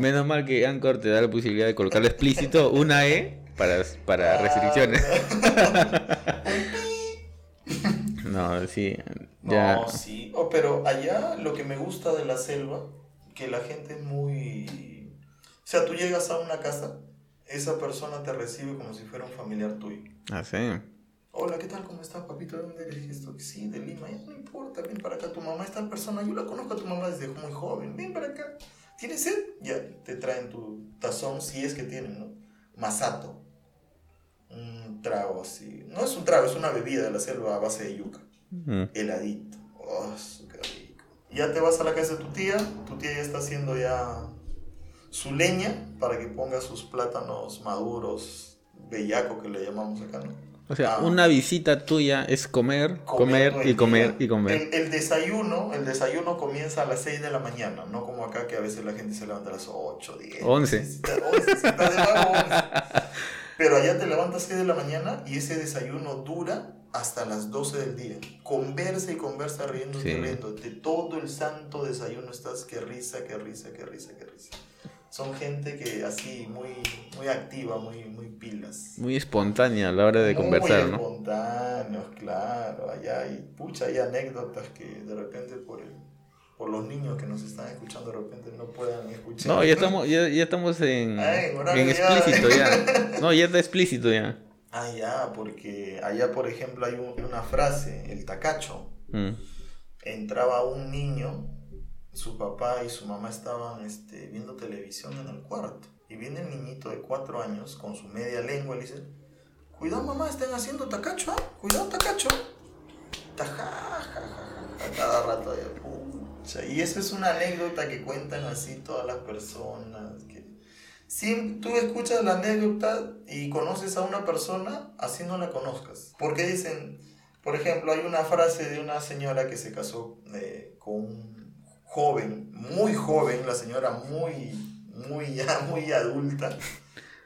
Menos mal que Anchor te da la posibilidad de colocarlo explícito, una E para, para restricciones. No, sí, ya. No, sí. Oh, pero allá lo que me gusta de la selva, que la gente es muy... O sea, tú llegas a una casa, esa persona te recibe como si fuera un familiar tuyo. Ah, sí. Hola, ¿qué tal? ¿Cómo estás, papito? ¿De dónde eres? Esto, sí, de Lima. Ya no importa, ven para acá. Tu mamá es tal persona. Yo la conozco a tu mamá desde muy joven. Ven para acá. ¿Tienes sed? Ya, te traen tu tazón, si es que tienen, ¿no? Masato. Un trago así. No es un trago, es una bebida de la selva a base de yuca. Mm. Heladito. Oh, qué rico. Ya te vas a la casa de tu tía, tu tía ya está haciendo ya su leña para que ponga sus plátanos maduros, bellaco que le llamamos acá, ¿no? O sea, Ah. una visita tuya es comer, comer, y comer y comer. El, el desayuno, el desayuno comienza a las 6 de la mañana, no como acá que a veces la gente se levanta a las 8, 10. 11. Si está- 11, si estás de vago, 11. Pero allá te levantas 6 de la mañana y ese desayuno dura hasta las 12 del día. Conversa y conversa riéndote, Sí. riéndote. Todo el santo desayuno estás que risa, que risa, que risa, que risa. Son gente que así, muy, muy activa, muy, muy pilas. Muy espontánea a la hora de conversar, Muy ¿no? espontáneos, claro. Allá hay, pucha, hay anécdotas que de repente por, el, por los niños que nos están escuchando de repente no puedan escuchar. No, ya estamos, ya, ya estamos en, Ay, en explícito ya. No, ya está explícito ya. Ah, ya, porque allá, por ejemplo, hay un- una frase, el tacacho. Mm. Entraba un niño, su papá y su mamá estaban este, viendo televisión en el cuarto. Y viene el niñito de cuatro años con su media lengua y le dice, cuidado mamá, están haciendo tacacho, ¿ah? Cuidado tacacho. Taja, ja, ja, ja, ja, cada rato de Y eso es una anécdota que cuentan así todas las personas. Que... Si tú escuchas la anécdota y conoces a una persona, así no la conozcas. Porque dicen, por ejemplo, hay una frase de una señora que se casó eh, con un joven, muy joven, la señora muy, muy, ya muy adulta.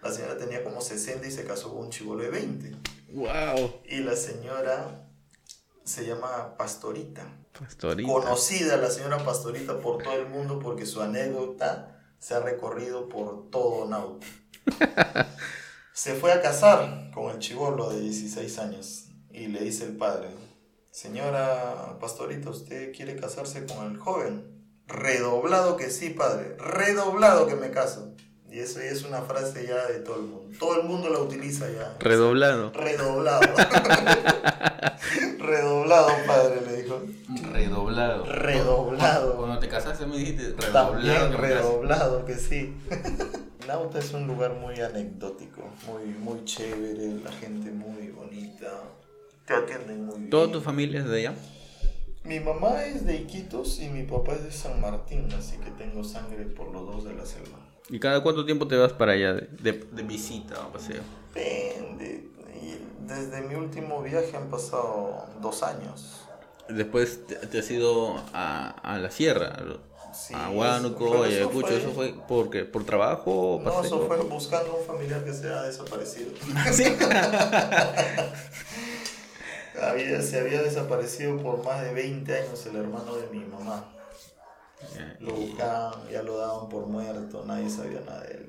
La señora tenía como 60 y se casó con un chivolo de 20. Wow. Y la señora se llama Pastorita. Pastorita. Conocida la señora Pastorita por todo el mundo porque su anécdota se ha recorrido por todo Nauta. Se fue a casar con el chivolo de 16 años y le dice el padre, señora Pastorita, ¿usted quiere casarse con el joven? Redoblado que sí, padre, redoblado que me caso. Y eso ya es una frase ya de todo el mundo. Todo el mundo la utiliza ya. Redoblado. Redoblado. Redoblado, padre. Redoblado. Redoblado. Cuando te casaste me dijiste También redoblado que sí. Nauta es un lugar muy anecdótico, muy, muy chévere, la gente muy bonita. Te atienden muy bien. ¿Toda tu familia es de allá? Mi mamá es de Iquitos y mi papá es de San Martín, así que tengo sangre por los dos de la selva. ¿Y cada cuánto tiempo te vas para allá de, de- de visita o paseo? Depende. Desde mi último viaje han pasado dos años. Después te, te has ido a, a la sierra, Sí, a Huánuco, a Ayacucho. fue- ¿Eso fue por qué? ¿Por trabajo o No, eso fue buscando un familiar que se ha desaparecido. ¿Sí? Había, se había desaparecido por más de 20 años el hermano de mi mamá. Lo buscaban, ya lo daban por muerto, nadie sabía nada de él.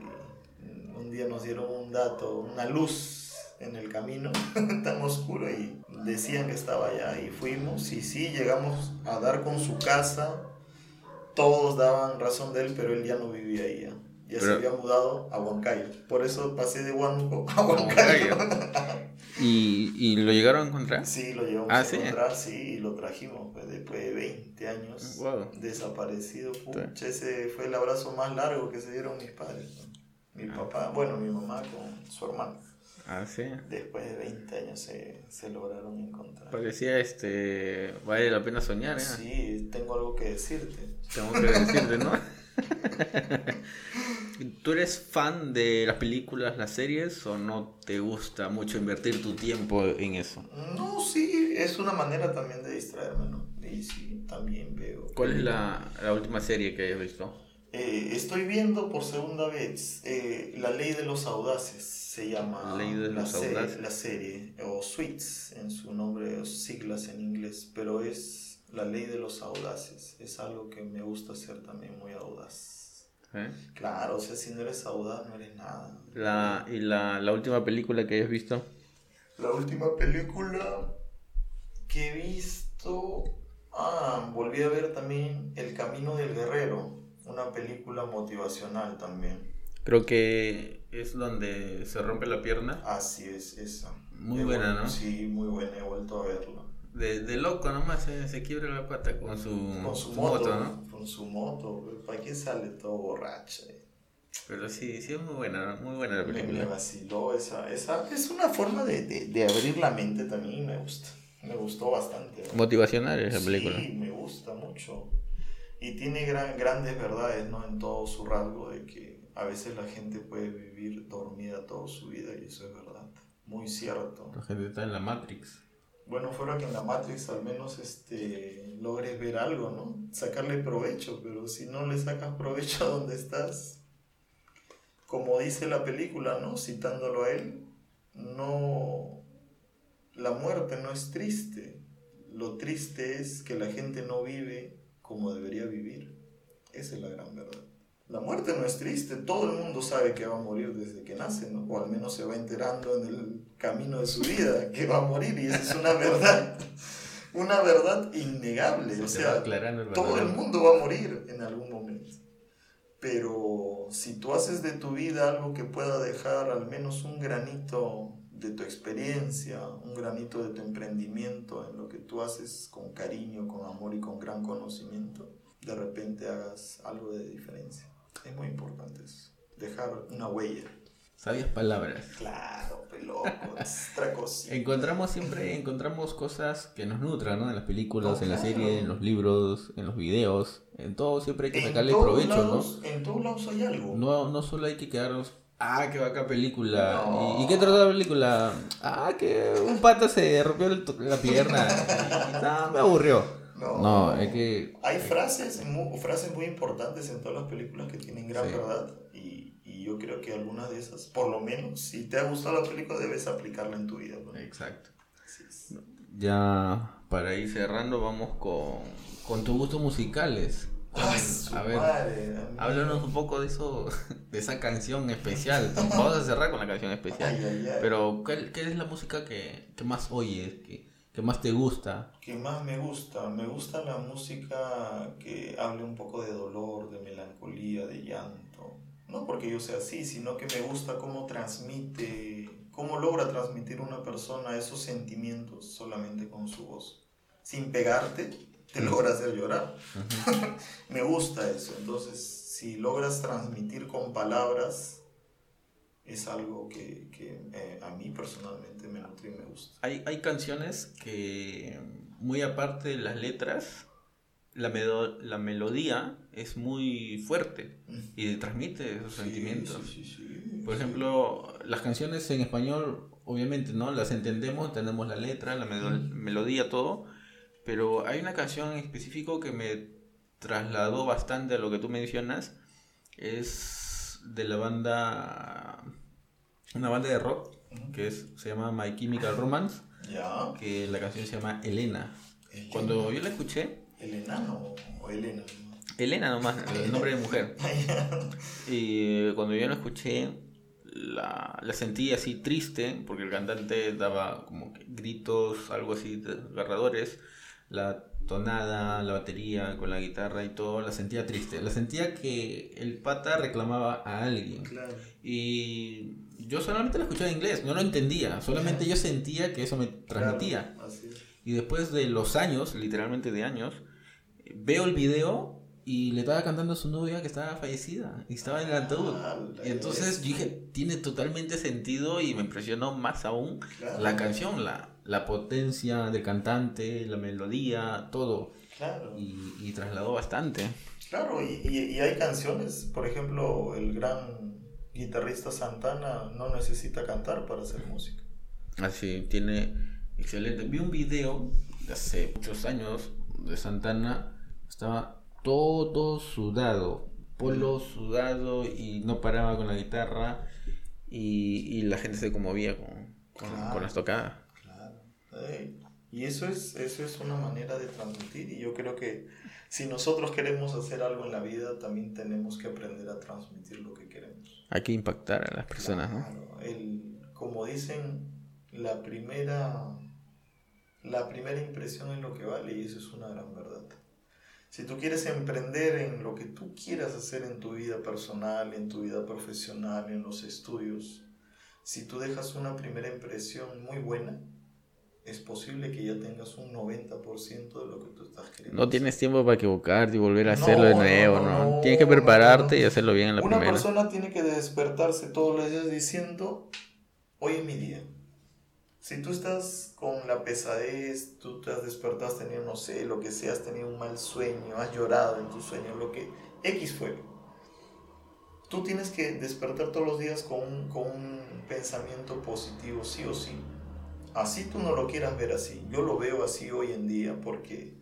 Un día nos dieron un dato, una luz en el camino tan oscuro y decían que estaba allá y fuimos y sí, llegamos a dar con su casa. Todos daban razón de él, pero él ya no vivía ahí. Ya, Ya se había mudado a Huancayo. Por eso pasé de Huánuco a Huancayo. ¿Y, ¿Y lo llegaron a encontrar? Sí, lo llevamos Ah, a ¿sí? encontrar, sí, y lo trajimos pues, después de 20 años Wow. desaparecido. Pucha, ese fue el abrazo más largo que se dieron mis padres. ¿no? Mi papá, bueno, mi mamá con su hermano. Ah, sí. Después de 20 años se, se lograron encontrar. Parecía, este, vale la pena soñar, ¿eh? Sí, tengo algo que decirte. Tengo que decirte, ¿no? ¿Tú eres fan de las películas, las series o no te gusta mucho invertir tu tiempo en eso? No, sí, es una manera también de distraerme, ¿no? Y sí, también veo. ¿Cuál es la, la última serie que hayas visto? Eh, estoy viendo por segunda vez eh, La Ley de los Audaces, se llama la, serie, Audaces. la serie, o Suites en su nombre, o siglas en inglés, pero es La Ley de los Audaces, es algo que me gusta hacer también muy audaz. ¿Eh? Claro, o sea, si no eres audaz no eres nada. La, ¿Y la, la última película que hayas visto? La última película que he visto. Ah, volví a ver también El Camino del Guerrero. Una película motivacional también. Creo que es donde se rompe la pierna. Así es, esa. Muy He buena, ¿no? Sí, muy buena, he vuelto a verla. De, de loco nomás se, se quiebra la pata con su, Con su su moto, ¿no? Con su moto, ¿para qué sale todo borracho? eh? Pero sí, sí es muy buena, muy buena la Me, me película. vaciló esa, esa. Es una forma de, de, de abrir la mente también y me gusta. Me gustó bastante. ¿no? Motivacional es la película. Sí, me gusta mucho. Y tiene gran, grandes verdades, ¿no? En todo su rasgo de que a veces la gente puede vivir dormida toda su vida y eso es verdad. Muy cierto. La gente está en la Matrix. Bueno, fuera que en la Matrix al menos este, logres ver algo, ¿no? Sacarle provecho, pero si no le sacas provecho a donde estás, como dice la película, ¿no? Citándolo a él, no... La muerte no es triste. Lo triste es que la gente no vive como debería vivir. Esa es la gran verdad. La muerte no es triste, todo el mundo sabe que va a morir desde que nace, ¿no? o al menos se va enterando en el camino de su vida que va a morir y esa es una verdad, una verdad innegable, o sea, todo el mundo va a morir en algún momento. Pero si tú haces de tu vida algo que pueda dejar al menos un granito de tu experiencia, un granito de tu emprendimiento en lo que tú haces con cariño, con amor y con gran conocimiento, de repente hagas algo de diferencia. Es muy importante eso, dejar una huella. Sabias palabras. Claro, peloco, otra cosita. Encontramos siempre, encontramos cosas que nos nutran, ¿no? En las películas, en la serie, en los libros, en los videos, en todo siempre hay que sacarle provecho, ¿no? En todos lados hay algo. No, no solo hay que quedarnos Ah, qué vaca película. ¿Y, qué trata la película? Ah, que un pato se rompió la pierna. y, me aburrió. No, es que... Hay frases muy, frases muy importantes en todas las películas que tienen gran verdad y, y, yo creo que algunas de esas, por lo menos, si te ha gustado la película, debes aplicarla en tu vida. Exacto. Ya para ir cerrando, vamos con, con tus gustos musicales. Ah, a ver, háblanos un poco de eso, de esa canción especial. Vamos a cerrar con la canción especial. Pero, ¿qué, ¿qué, es la música que, que más oyes? Que, ¿Qué más te gusta? ¿Qué más me gusta? Me gusta la música que hable un poco de dolor, de melancolía, de llanto. No porque yo sea así, sino que me gusta cómo transmite, cómo logra transmitir una persona esos sentimientos solamente con su voz. Sin pegarte, te logra hacer llorar. me gusta eso. Entonces, si logras transmitir con palabras es algo que, que eh, a mí personalmente me nutre y me gusta. Hay, hay canciones que, muy aparte de las letras, la, la melodía es muy fuerte y transmite esos sentimientos. Por ejemplo, las canciones en español, obviamente, ¿no? Las entendemos, tenemos la letra, la melodía, todo, pero hay una canción en específico que me trasladó bastante a lo que tú mencionas, es de la banda, una banda de rock que es, se llama My Chemical Romance, que la canción se llama Elena. Cuando yo la escuché... ¿Elena no? o Elena? Elena nomás, el nombre de mujer. y cuando yo la escuché, la, la, sentí así triste, porque el cantante daba como gritos, algo así desgarradores. La tonada, la batería con la guitarra y todo, la sentía triste. La sentía que el pata reclamaba a alguien. Y yo solamente la escuchaba en inglés, no lo entendía, solamente yo sentía que eso me transmitía. y después de los años, literalmente de años, veo el video y le estaba cantando a su novia que estaba fallecida y estaba en el ataúd. y entonces yo dije, tiene totalmente sentido y me impresionó más aún la canción, la, la potencia del cantante, la melodía, todo. Claro. Y, y trasladó bastante. Claro, y, y, hay canciones, por ejemplo, el gran guitarrista Santana no necesita cantar para hacer música. Así, tiene excelente. Vi un video de hace muchos años de Santana, estaba todo sudado, polo sudado y no paraba con la guitarra y, y la gente se conmovía con, con las tocadas. Y eso es, eso es una manera de transmitir y yo creo que si nosotros queremos hacer algo en la vida, también tenemos que aprender a transmitir lo que queremos. Hay que impactar a las personas, ¿no? El, como dicen, la primera, la primera impresión es lo que vale y eso es una gran verdad. Si tú quieres emprender en lo que tú quieras hacer en tu vida personal, en tu vida profesional, en los estudios, si tú dejas una primera impresión muy buena, es posible que ya tengas un 90% de lo que tú estás queriendo. No tienes tiempo para equivocarte y volver a hacerlo de nuevo, ¿no? tienes que prepararte y hacerlo bien en la Una primera. Una persona tiene que despertarse todos los días diciendo, hoy es mi día. Si tú estás con la pesadez, tú te has despertado, has tenido, no sé, lo que sea, has tenido un mal sueño, has llorado en tu sueño, lo que X fue. Tú tienes que despertar todos los días con un, con un pensamiento positivo, sí o sí. Así tú no lo quieras ver así. Yo lo veo así hoy en día porque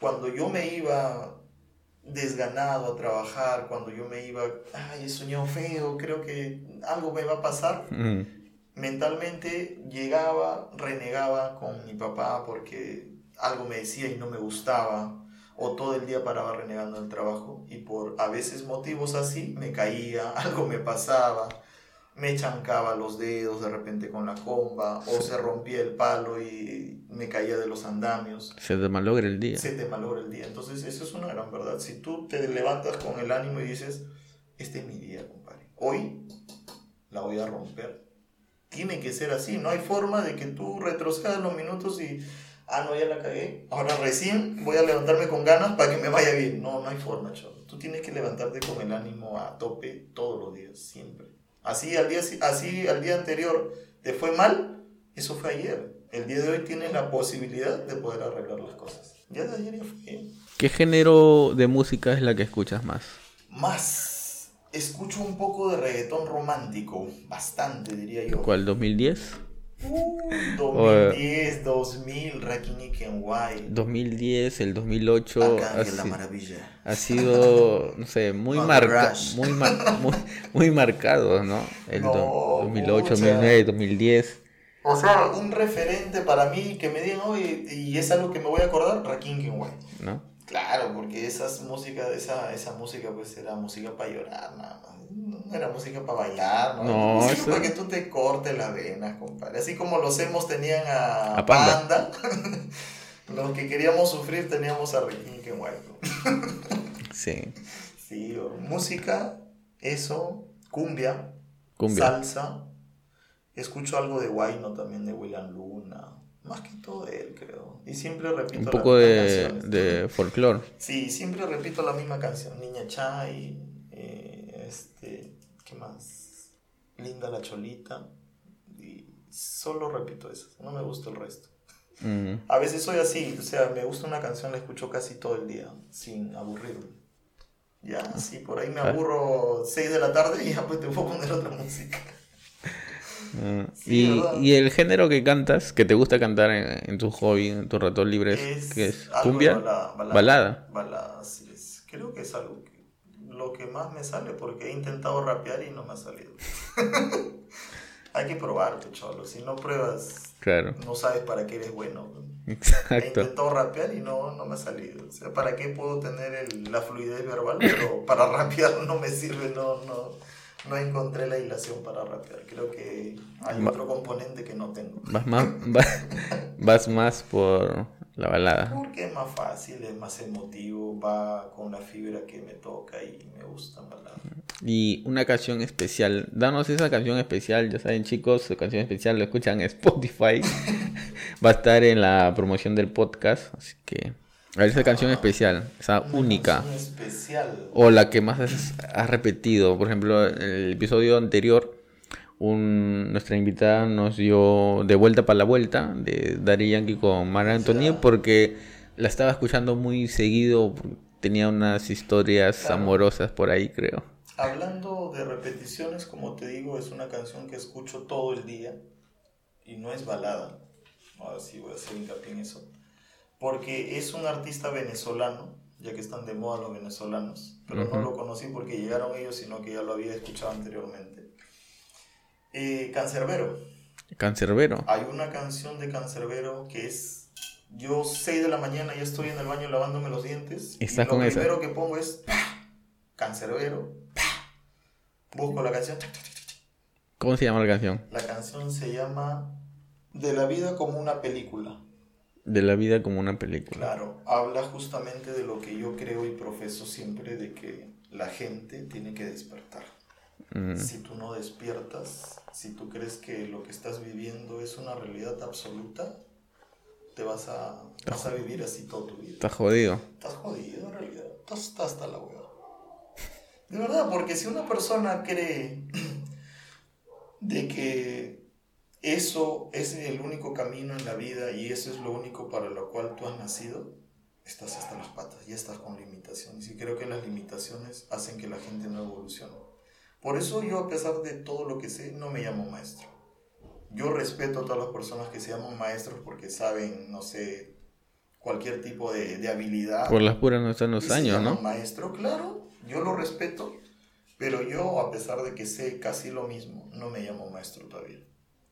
cuando yo me iba desganado a trabajar, cuando yo me iba, ay, he soñado feo, creo que algo me va a pasar, mentalmente llegaba, renegaba con mi papá porque algo me decía y no me gustaba, o todo el día paraba renegando el trabajo, y por a veces motivos así me caía, algo me pasaba, me chancaba los dedos de repente con la comba, o se rompía el palo y me caía de los andamios. Se te malogra el día. Se te malogra el día. Entonces, eso es una gran verdad. Si tú te levantas con el ánimo y dices, este es mi día, compadre. Hoy la voy a romper. Tiene que ser así. No hay forma de que tú retrocedas los minutos y, ah, no, ya la cagué. Ahora recién voy a levantarme con ganas para que me vaya bien. No, no hay forma, chaval. Tú tienes que levantarte con el ánimo a tope todos los días, siempre. Así al día, así al día anterior te fue mal, eso fue ayer. El día de hoy tienes la posibilidad de poder arreglar las cosas. Ya de ayer ya fue. ¿Qué género de música es la que escuchas más? Más. Escucho un poco de reggaetón romántico, bastante diría yo. ¿Cuál? ¿2010? Uh, 2010, 2000, Rakini Kenway. 2010, el 2008. Acá ha, la maravilla. ha sido, no sé, muy, marca, muy, muy, muy marcado, ¿no? El 2008, 2009, 2010. O sea, un referente para mí que me digan, hoy y es algo que me voy a acordar, Rakim Kenway. ¿No? Claro, porque esas música, esa, esa música pues era música para llorar, nada más. No era música para bailar, ¿no? no música para que tú te cortes las venas, compadre. Así como los hemos tenían a, Panda, los que queríamos sufrir teníamos a Ricky White. sí. Sí, música, eso, cumbia, cumbia, salsa. Escucho algo de Guayno también, de William Luna. Más que todo él, creo. Y siempre repito. Un poco de, de folclore. Sí, siempre repito la misma canción. Niña Chai, eh, este, ¿qué más? Linda la Cholita. Y solo repito eso. No me gusta el resto. Mm. A veces soy así, o sea, me gusta una canción, la escucho casi todo el día, sin aburrirme. Ya, si por ahí me ah. aburro 6 de la tarde y ya pues te puedo poner otra música. Ah, y, el género que cantas, que te gusta cantar en, tu hobby, en tu rato libre, es, ¿qué es? ¿Cumbia? Balada, balada. sí es. Creo que es algo que, lo que más me sale porque he intentado rapear y no me ha salido. Hay que probar, cholo. Si no pruebas, claro. no sabes para qué eres bueno. Exacto. He intentado rapear y no, no me ha salido. O sea, ¿para qué puedo tener la fluidez verbal? Pero para rapear no me sirve, no, no no encontré la hilación para rapear. Creo que hay otro componente que no tengo. Vas más, vas, más por la balada. Porque es más fácil, es más emotivo, va con la fibra que me toca y me gusta balada. Y una canción especial. Danos esa canción especial, ya saben chicos, su canción especial lo escuchan en Spotify. va a estar en la promoción del podcast, así que esa canción especial, esa única. especial. O la que más has, repetido. Por ejemplo, en el episodio anterior, un, nuestra invitada nos dio De Vuelta para la Vuelta de Daddy Yankee con Mar Antonio porque la estaba escuchando muy seguido. Tenía unas historias amorosas por ahí, creo. Hablando de repeticiones, como te digo, es una canción que escucho todo el día y no es balada. Ahora sí voy a hacer hincapié en eso porque es un artista venezolano, ya que están de moda los venezolanos, pero no lo conocí porque llegaron ellos, sino que ya lo había escuchado anteriormente. Eh, Cancerbero. Cancerbero. Hay una canción de Cancerbero que es yo 6 de la mañana ya estoy en el baño lavándome los dientes y lo primero que pongo es Cancerbero. Busco la canción. ¿Cómo se llama la canción? La canción se llama De la vida como una película de la vida como una película. Claro, habla justamente de lo que yo creo y profeso siempre, de que la gente tiene que despertar. Mm. Si tú no despiertas, si tú crees que lo que estás viviendo es una realidad absoluta, te vas a, vas a vivir así toda tu vida. Estás jodido. Estás jodido en realidad. Estás, hasta la hueva. De verdad, porque si una persona cree de que eso es el único camino en la vida y eso es lo único para lo cual tú has nacido, estás hasta las patas, y estás con limitaciones. Y creo que las limitaciones hacen que la gente no evolucione. Por eso yo, a pesar de todo lo que sé, no me llamo maestro. Yo respeto a todas las personas que se llaman maestros porque saben, no sé, cualquier tipo de, de habilidad. Por las puras no están los años, ¿no? Maestro, claro, yo lo respeto, pero yo, a pesar de que sé casi lo mismo, no me llamo maestro todavía.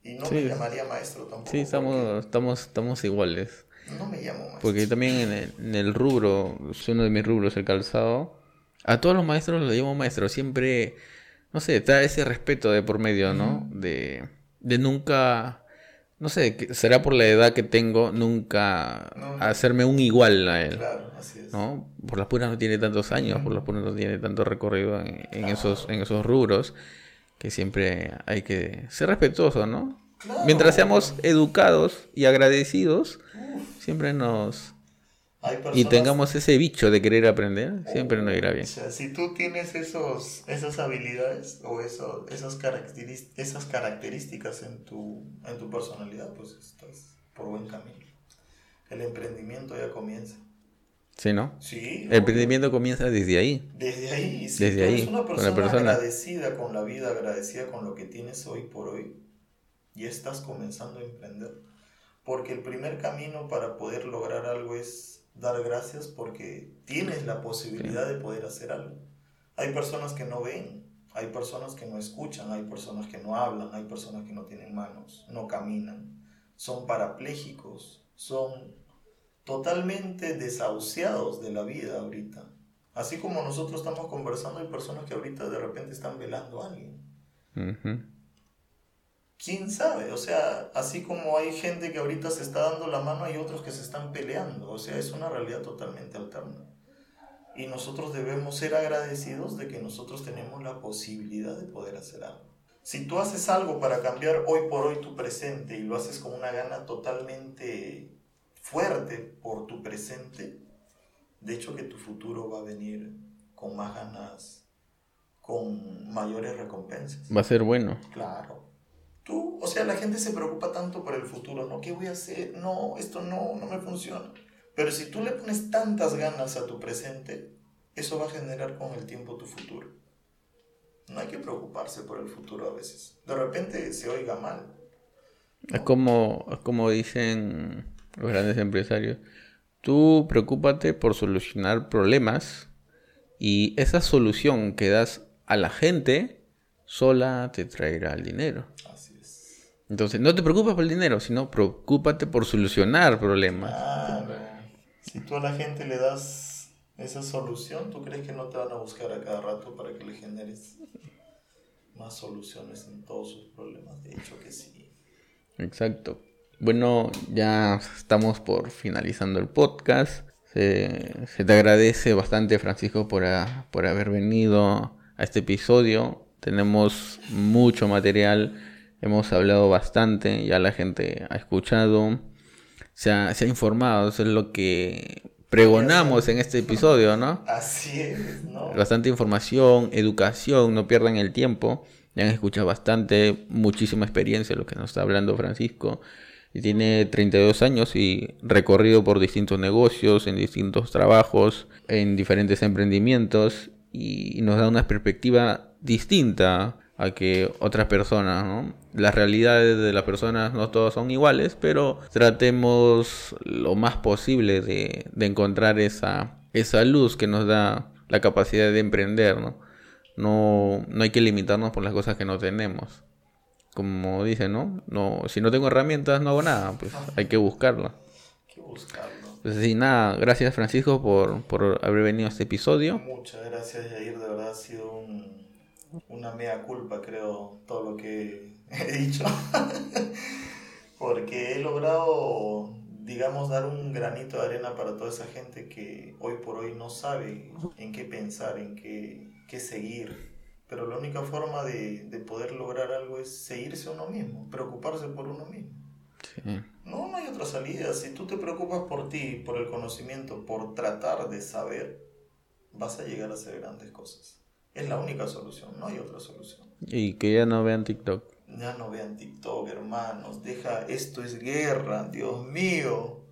Y no me llamaría maestro tampoco. Sí, estamos, estamos, estamos iguales. No me llamo maestro. Porque también en el, en el rubro, es uno de mis rubros, el calzado, a todos los maestros los llamo maestro. Siempre, no sé, está ese respeto de por medio, ¿no? de, de nunca no sé, será por la edad que tengo, nunca hacerme un igual a él. Claro, así es. ¿no? Por las puras no tiene tantos años, por las puras no tiene tanto recorrido en, esos, en esos rubros, que siempre hay que ser respetuoso, ¿no? Mientras seamos educados y agradecidos, siempre nos, y tengamos ese bicho de querer aprender, siempre nos irá bien. O sea, si tú tienes esos, esas habilidades o eso, esas, esas características en tu, en tu personalidad, pues estás por buen camino. El emprendimiento ya comienza. Sí, ¿no? Sí. El emprendimiento comienza desde ahí. Desde ahí. Desde ahí. Una persona, persona agradecida con la vida, agradecida con lo que tienes hoy por hoy, y estás comenzando a emprender. Porque el primer camino para poder lograr algo es dar gracias porque tienes la posibilidad de poder hacer algo. Hay personas que no ven, hay personas que no escuchan, hay personas que no hablan, hay personas que no tienen manos, no caminan, son parapléjicos, son totalmente desahuciados de la vida ahorita. Así como nosotros estamos conversando, hay personas que ahorita de repente están velando a alguien quién sabe, o sea, así como hay gente que ahorita se está dando la mano, hay otros que se están peleando, o sea, es una realidad totalmente alterna. Y nosotros debemos ser agradecidos de que nosotros tenemos la posibilidad de poder hacer algo. Si tú haces algo para cambiar hoy por hoy tu presente y lo haces con una gana totalmente fuerte por tu presente, de hecho que tu futuro va a venir con más ganas, con mayores recompensas. Va a ser bueno. Claro. Tú, o sea, la gente se preocupa tanto por el futuro, ¿no? ¿Qué voy a hacer? No, esto no, no me funciona. Pero si tú le pones tantas ganas a tu presente, eso va a generar con el tiempo tu futuro. No hay que preocuparse por el futuro a veces. De repente se oiga mal. Es como, como dicen los grandes empresarios. Tú preocúpate por solucionar problemas y esa solución que das a la gente sola te traerá el dinero. Entonces, no te preocupes por el dinero, sino preocúpate por solucionar problemas. Claro. Si tú a la gente le das esa solución, ¿tú crees que no te van a buscar a cada rato para que le generes más soluciones en todos sus problemas? De hecho que sí. Exacto. Bueno, ya estamos por finalizando el podcast. Se, te agradece bastante, Francisco, por, por haber venido a este episodio. Tenemos mucho material Hemos hablado bastante, ya la gente ha escuchado, se ha, se ha informado, eso es lo que pregonamos en este episodio, ¿no? Así es, ¿no? Bastante información, educación, no pierdan el tiempo. Ya han escuchado bastante, muchísima experiencia lo que nos está hablando Francisco. Y tiene 32 años y recorrido por distintos negocios, en distintos trabajos, en diferentes emprendimientos y nos da una perspectiva distinta a que otras personas, ¿no? Las realidades de las personas no todas son iguales, pero tratemos lo más posible de, encontrar esa, esa luz que nos da la capacidad de emprender, ¿no? No, no hay que limitarnos por las cosas que no tenemos. Como dice, ¿no? no Si no tengo herramientas, no hago nada, pues hay que buscarlo. Hay que buscarlo. Pues sí, nada, gracias Francisco por, por haber venido a este episodio. Muchas gracias, Jair, de verdad ha sido un una mea culpa, creo, todo lo que he dicho. Porque he logrado, digamos, dar un granito de arena para toda esa gente que hoy por hoy no sabe en qué pensar, en qué, qué seguir. Pero la única forma de, de, poder lograr algo es seguirse uno mismo, preocuparse por uno mismo. No, no hay otra salida. Si tú te preocupas por ti, por el conocimiento, por tratar de saber, vas a llegar a hacer grandes cosas. Es la única solución, no hay otra solución. Y que ya no vean TikTok. Ya no vean TikTok, hermanos. Deja, esto es guerra, Dios mío.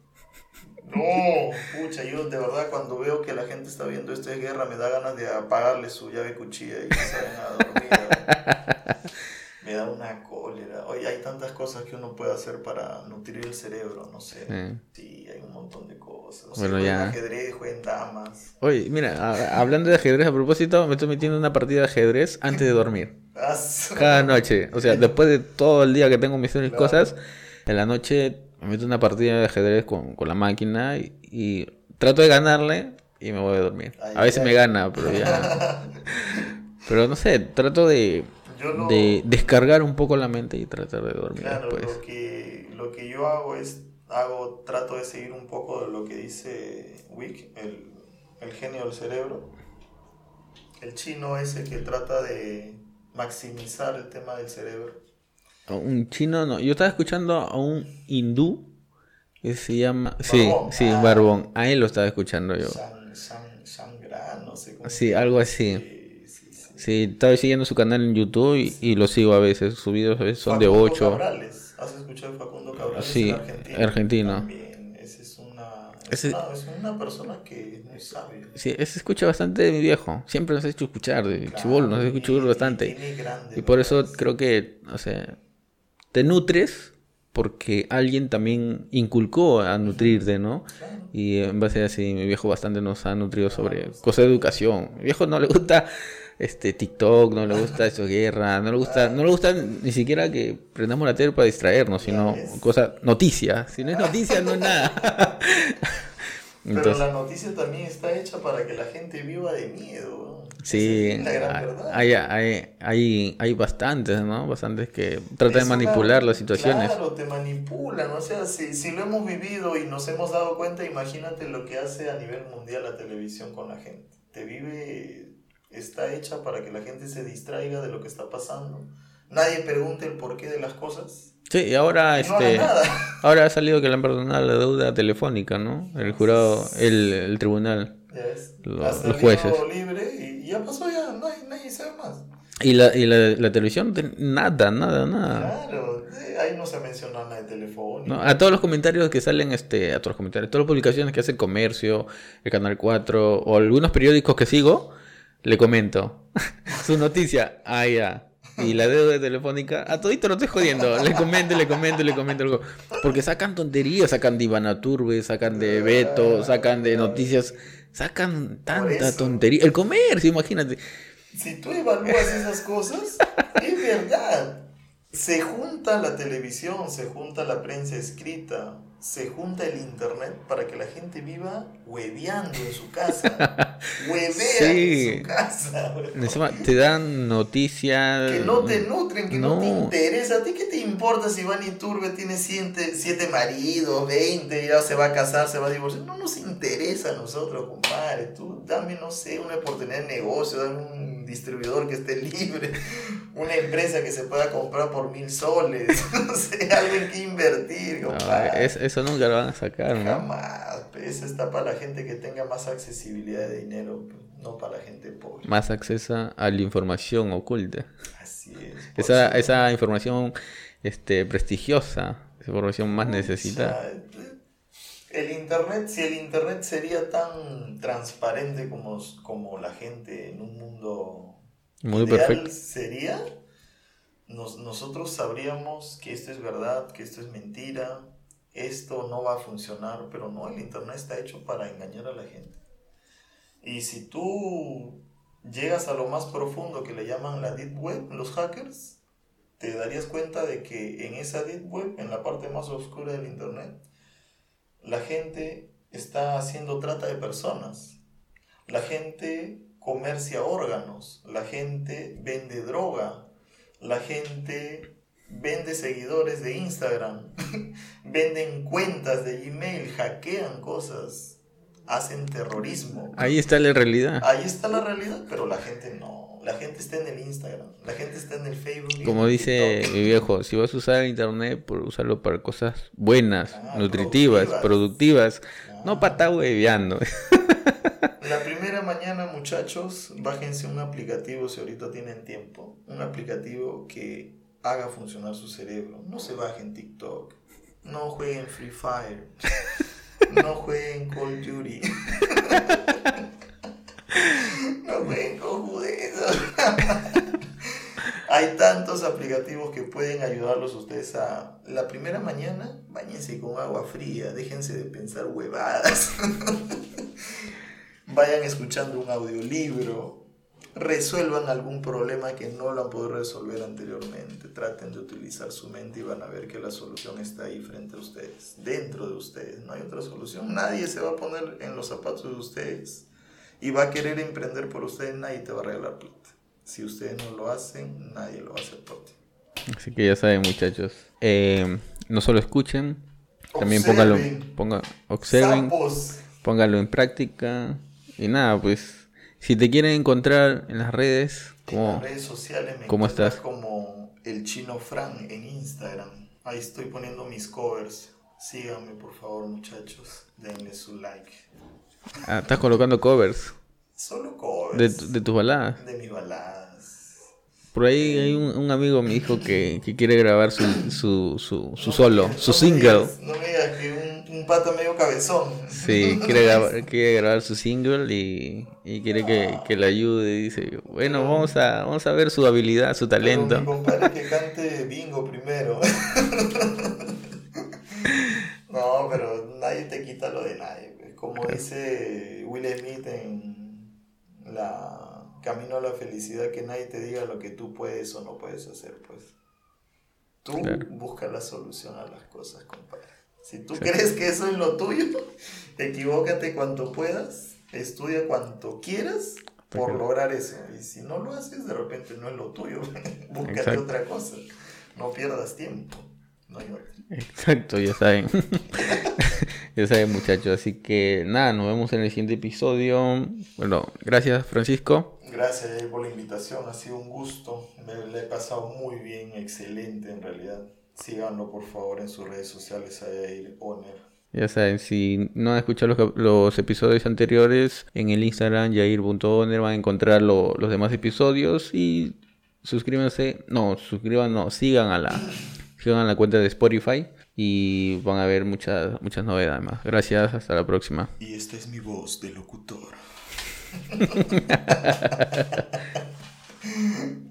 No, pucha, yo de verdad cuando veo que la gente está viendo esto es guerra, me da ganas de apagarle su llave cuchilla y que se a dormir. me da una cólera. Oye, hay tantas cosas que uno puede hacer para nutrir el cerebro, no sé. Sí, hay un montón de cosas. No bueno, sé, ya. ajedrez, jueguen damas. Oye, mira, hablando de ajedrez a propósito, me estoy metiendo una partida de ajedrez antes de dormir. Cada noche. O sea, después de todo el día que tengo mis cosas, en la noche me meto una partida de ajedrez con, con la máquina y, trato de ganarle y me voy a dormir. a veces me gana, pero ya. pero no sé, trato de, de descargar un poco la mente y tratar de dormir. Claro, Lo, que, lo que yo hago es, hago, trato de seguir un poco de lo que dice Wick, el, el genio del cerebro. El chino ese que trata de maximizar el tema del cerebro un chino, no. Yo estaba escuchando a un hindú que se llama. Sí, sí, ah. Barbón. A él lo estaba escuchando yo. no sé cómo. Sí, algo así. Sí, estaba siguiendo su canal en YouTube y, lo sigo a veces. Sus videos a veces son de 8. Cabrales. ¿Has escuchado de Facundo Cabrales? Sí, argentino. También. Ese es una, es, una, persona que es muy sabia. Sí, ese escucha bastante de mi viejo. Siempre nos ha hecho escuchar. De claro, nos ha hecho escuchar bastante. Y por eso creo que, o sea, te nutres porque alguien también inculcó a nutrirte, ¿no? Y en base a así, mi viejo bastante nos ha nutrido sobre cosas de educación. Mi viejo no le gusta este TikTok, no le gusta eso guerra, no le gusta, no le gusta ni siquiera que prendamos la tele para distraernos, sino cosas, noticias. Si no es noticia, no es nada. Pero la noticia también está hecha para que la gente viva de miedo. Sí, hay, hay, hay, hay bastantes, ¿no? Bastantes que tratan de manipular las situaciones. Claro, te manipulan, o sea, si, si lo hemos vivido y nos hemos dado cuenta, imagínate lo que hace a nivel mundial la televisión con la gente. Te vive, está hecha para que la gente se distraiga de lo que está pasando. Nadie pregunte el porqué de las cosas Sí, y ahora este ahora ha salido que le han perdonado la deuda telefónica, ¿no? El jurado, el, el tribunal, los, los jueces. libre y ya pasó ya, no hay, nadie sabe más. Y la, y la, la televisión, nada, nada, nada. Claro, ahí no se menciona nada de teléfono. a todos los comentarios que salen, este, a todos los comentarios, todas las publicaciones que hace el comercio, el Canal 4 o algunos periódicos que sigo, le comento. Su noticia, ah, ya y la deuda telefónica, a todito no estoy jodiendo. Le comento, le comento, le comento algo. Porque sacan tonterías, sacan de Ivana Turbe, sacan de Beto, sacan de noticias, sacan tanta tontería. El comercio, imagínate. Si tú evalúas esas cosas, es verdad. Se junta la televisión, se junta la prensa escrita, se junta el internet para que la gente viva hueveando en su casa. Huevea en su casa. te dan noticias. Que no te nutren, que no, te interesa. ¿A ti qué te importa si Iván Iturbe tiene siete, siete maridos, 20, ya se va a casar, se va a divorciar? No nos interesa a nosotros, compadre. Tú dame, no sé, una oportunidad de negocio, dame un distribuidor que esté libre, una empresa que se pueda comprar por mil soles, no sé, algo en que invertir, compadre. es eso nunca lo van a sacar, ¿no? Jamás. Eso está para la gente que tenga más accesibilidad de dinero, no para la gente pobre. Más acceso a la información oculta. Así es. Esa, esa información este, prestigiosa, esa información más necesitada. El internet, si el internet sería tan transparente como, como la gente en un mundo muy perfecto sería, nosotros sabríamos que esto es verdad, que esto es mentira, esto no va a funcionar, pero no, el Internet está hecho para engañar a la gente. Y si tú llegas a lo más profundo que le llaman la Deep Web, los hackers, te darías cuenta de que en esa Deep Web, en la parte más oscura del Internet, la gente está haciendo trata de personas. La gente comercia órganos, la gente vende droga, la gente vende seguidores de Instagram, venden cuentas de Gmail, hackean cosas, hacen terrorismo. Ahí está la realidad. Ahí está la realidad, pero la gente no. La gente está en el Instagram, la gente está en el Facebook. Como dice mi viejo, si vas a usar el Internet, por usarlo para cosas buenas, ah, nutritivas, productivas, no para estar hueveando. La primera mañana, muchachos, bájense un aplicativo si ahorita tienen tiempo. Un aplicativo que haga funcionar su cerebro. No se bajen TikTok. No jueguen Free Fire. No jueguen Call of Duty. No jueguen con Hay tantos aplicativos que pueden ayudarlos ustedes a... La primera mañana, bañense con agua fría, déjense de pensar huevadas. Vayan escuchando un audiolibro, resuelvan algún problema que no lo han podido resolver anteriormente. Traten de utilizar su mente y van a ver que la solución está ahí frente a ustedes, dentro de ustedes. No hay otra solución. Nadie se va a poner en los zapatos de ustedes y va a querer emprender por ustedes. Nadie te va a regalar plata. Si ustedes no lo hacen, nadie lo va a hacer por ti. Así que ya saben, muchachos. Eh, no solo escuchen, también póngalo, ponga, observen, póngalo en práctica. Y nada, pues, si te quieren encontrar en las redes, como, en las redes sociales me ¿cómo estás? como el chino Fran en Instagram. Ahí estoy poniendo mis covers. Síganme, por favor, muchachos. Denle su like. Ah, estás colocando covers. Solo covers. De, de tus baladas. De mis baladas. Por ahí hay un, un amigo me dijo que, que quiere grabar su, su, su, su solo, su single. no me digas que un, un pata medio cabezón. Sí, quiere grabar, quiere grabar su single y, y quiere que, que le ayude. Dice, bueno, vamos a, vamos a ver su habilidad, su talento. Mi compadre que cante bingo primero. no, pero nadie te quita lo de nadie. Como dice Will Smith en la camino a la felicidad, que nadie te diga lo que tú puedes o no puedes hacer, pues. Tú busca la solución a las cosas, compadre. Si tú crees que eso es lo tuyo, equivócate cuanto puedas, estudia cuanto quieras por lograr eso. Y si no lo haces, de repente no es lo tuyo. Búscate otra cosa. No pierdas tiempo. No Exacto, ya saben. ya saben, muchachos. Así que nada, nos vemos en el siguiente episodio. Bueno, gracias, Francisco. Gracias por la invitación, ha sido un gusto. Me la he pasado muy bien, excelente en realidad. Síganlo por favor en sus redes sociales a Yair Oner. Ya saben, si no han escuchado los, los episodios anteriores, en el Instagram yair.oner van a encontrar los demás episodios y suscríbanse, no, suscriban, no, sigan a la, Sigan la cuenta de Spotify y van a ver muchas, muchas novedades más. Gracias, hasta la próxima. Y esta es mi voz de locutor.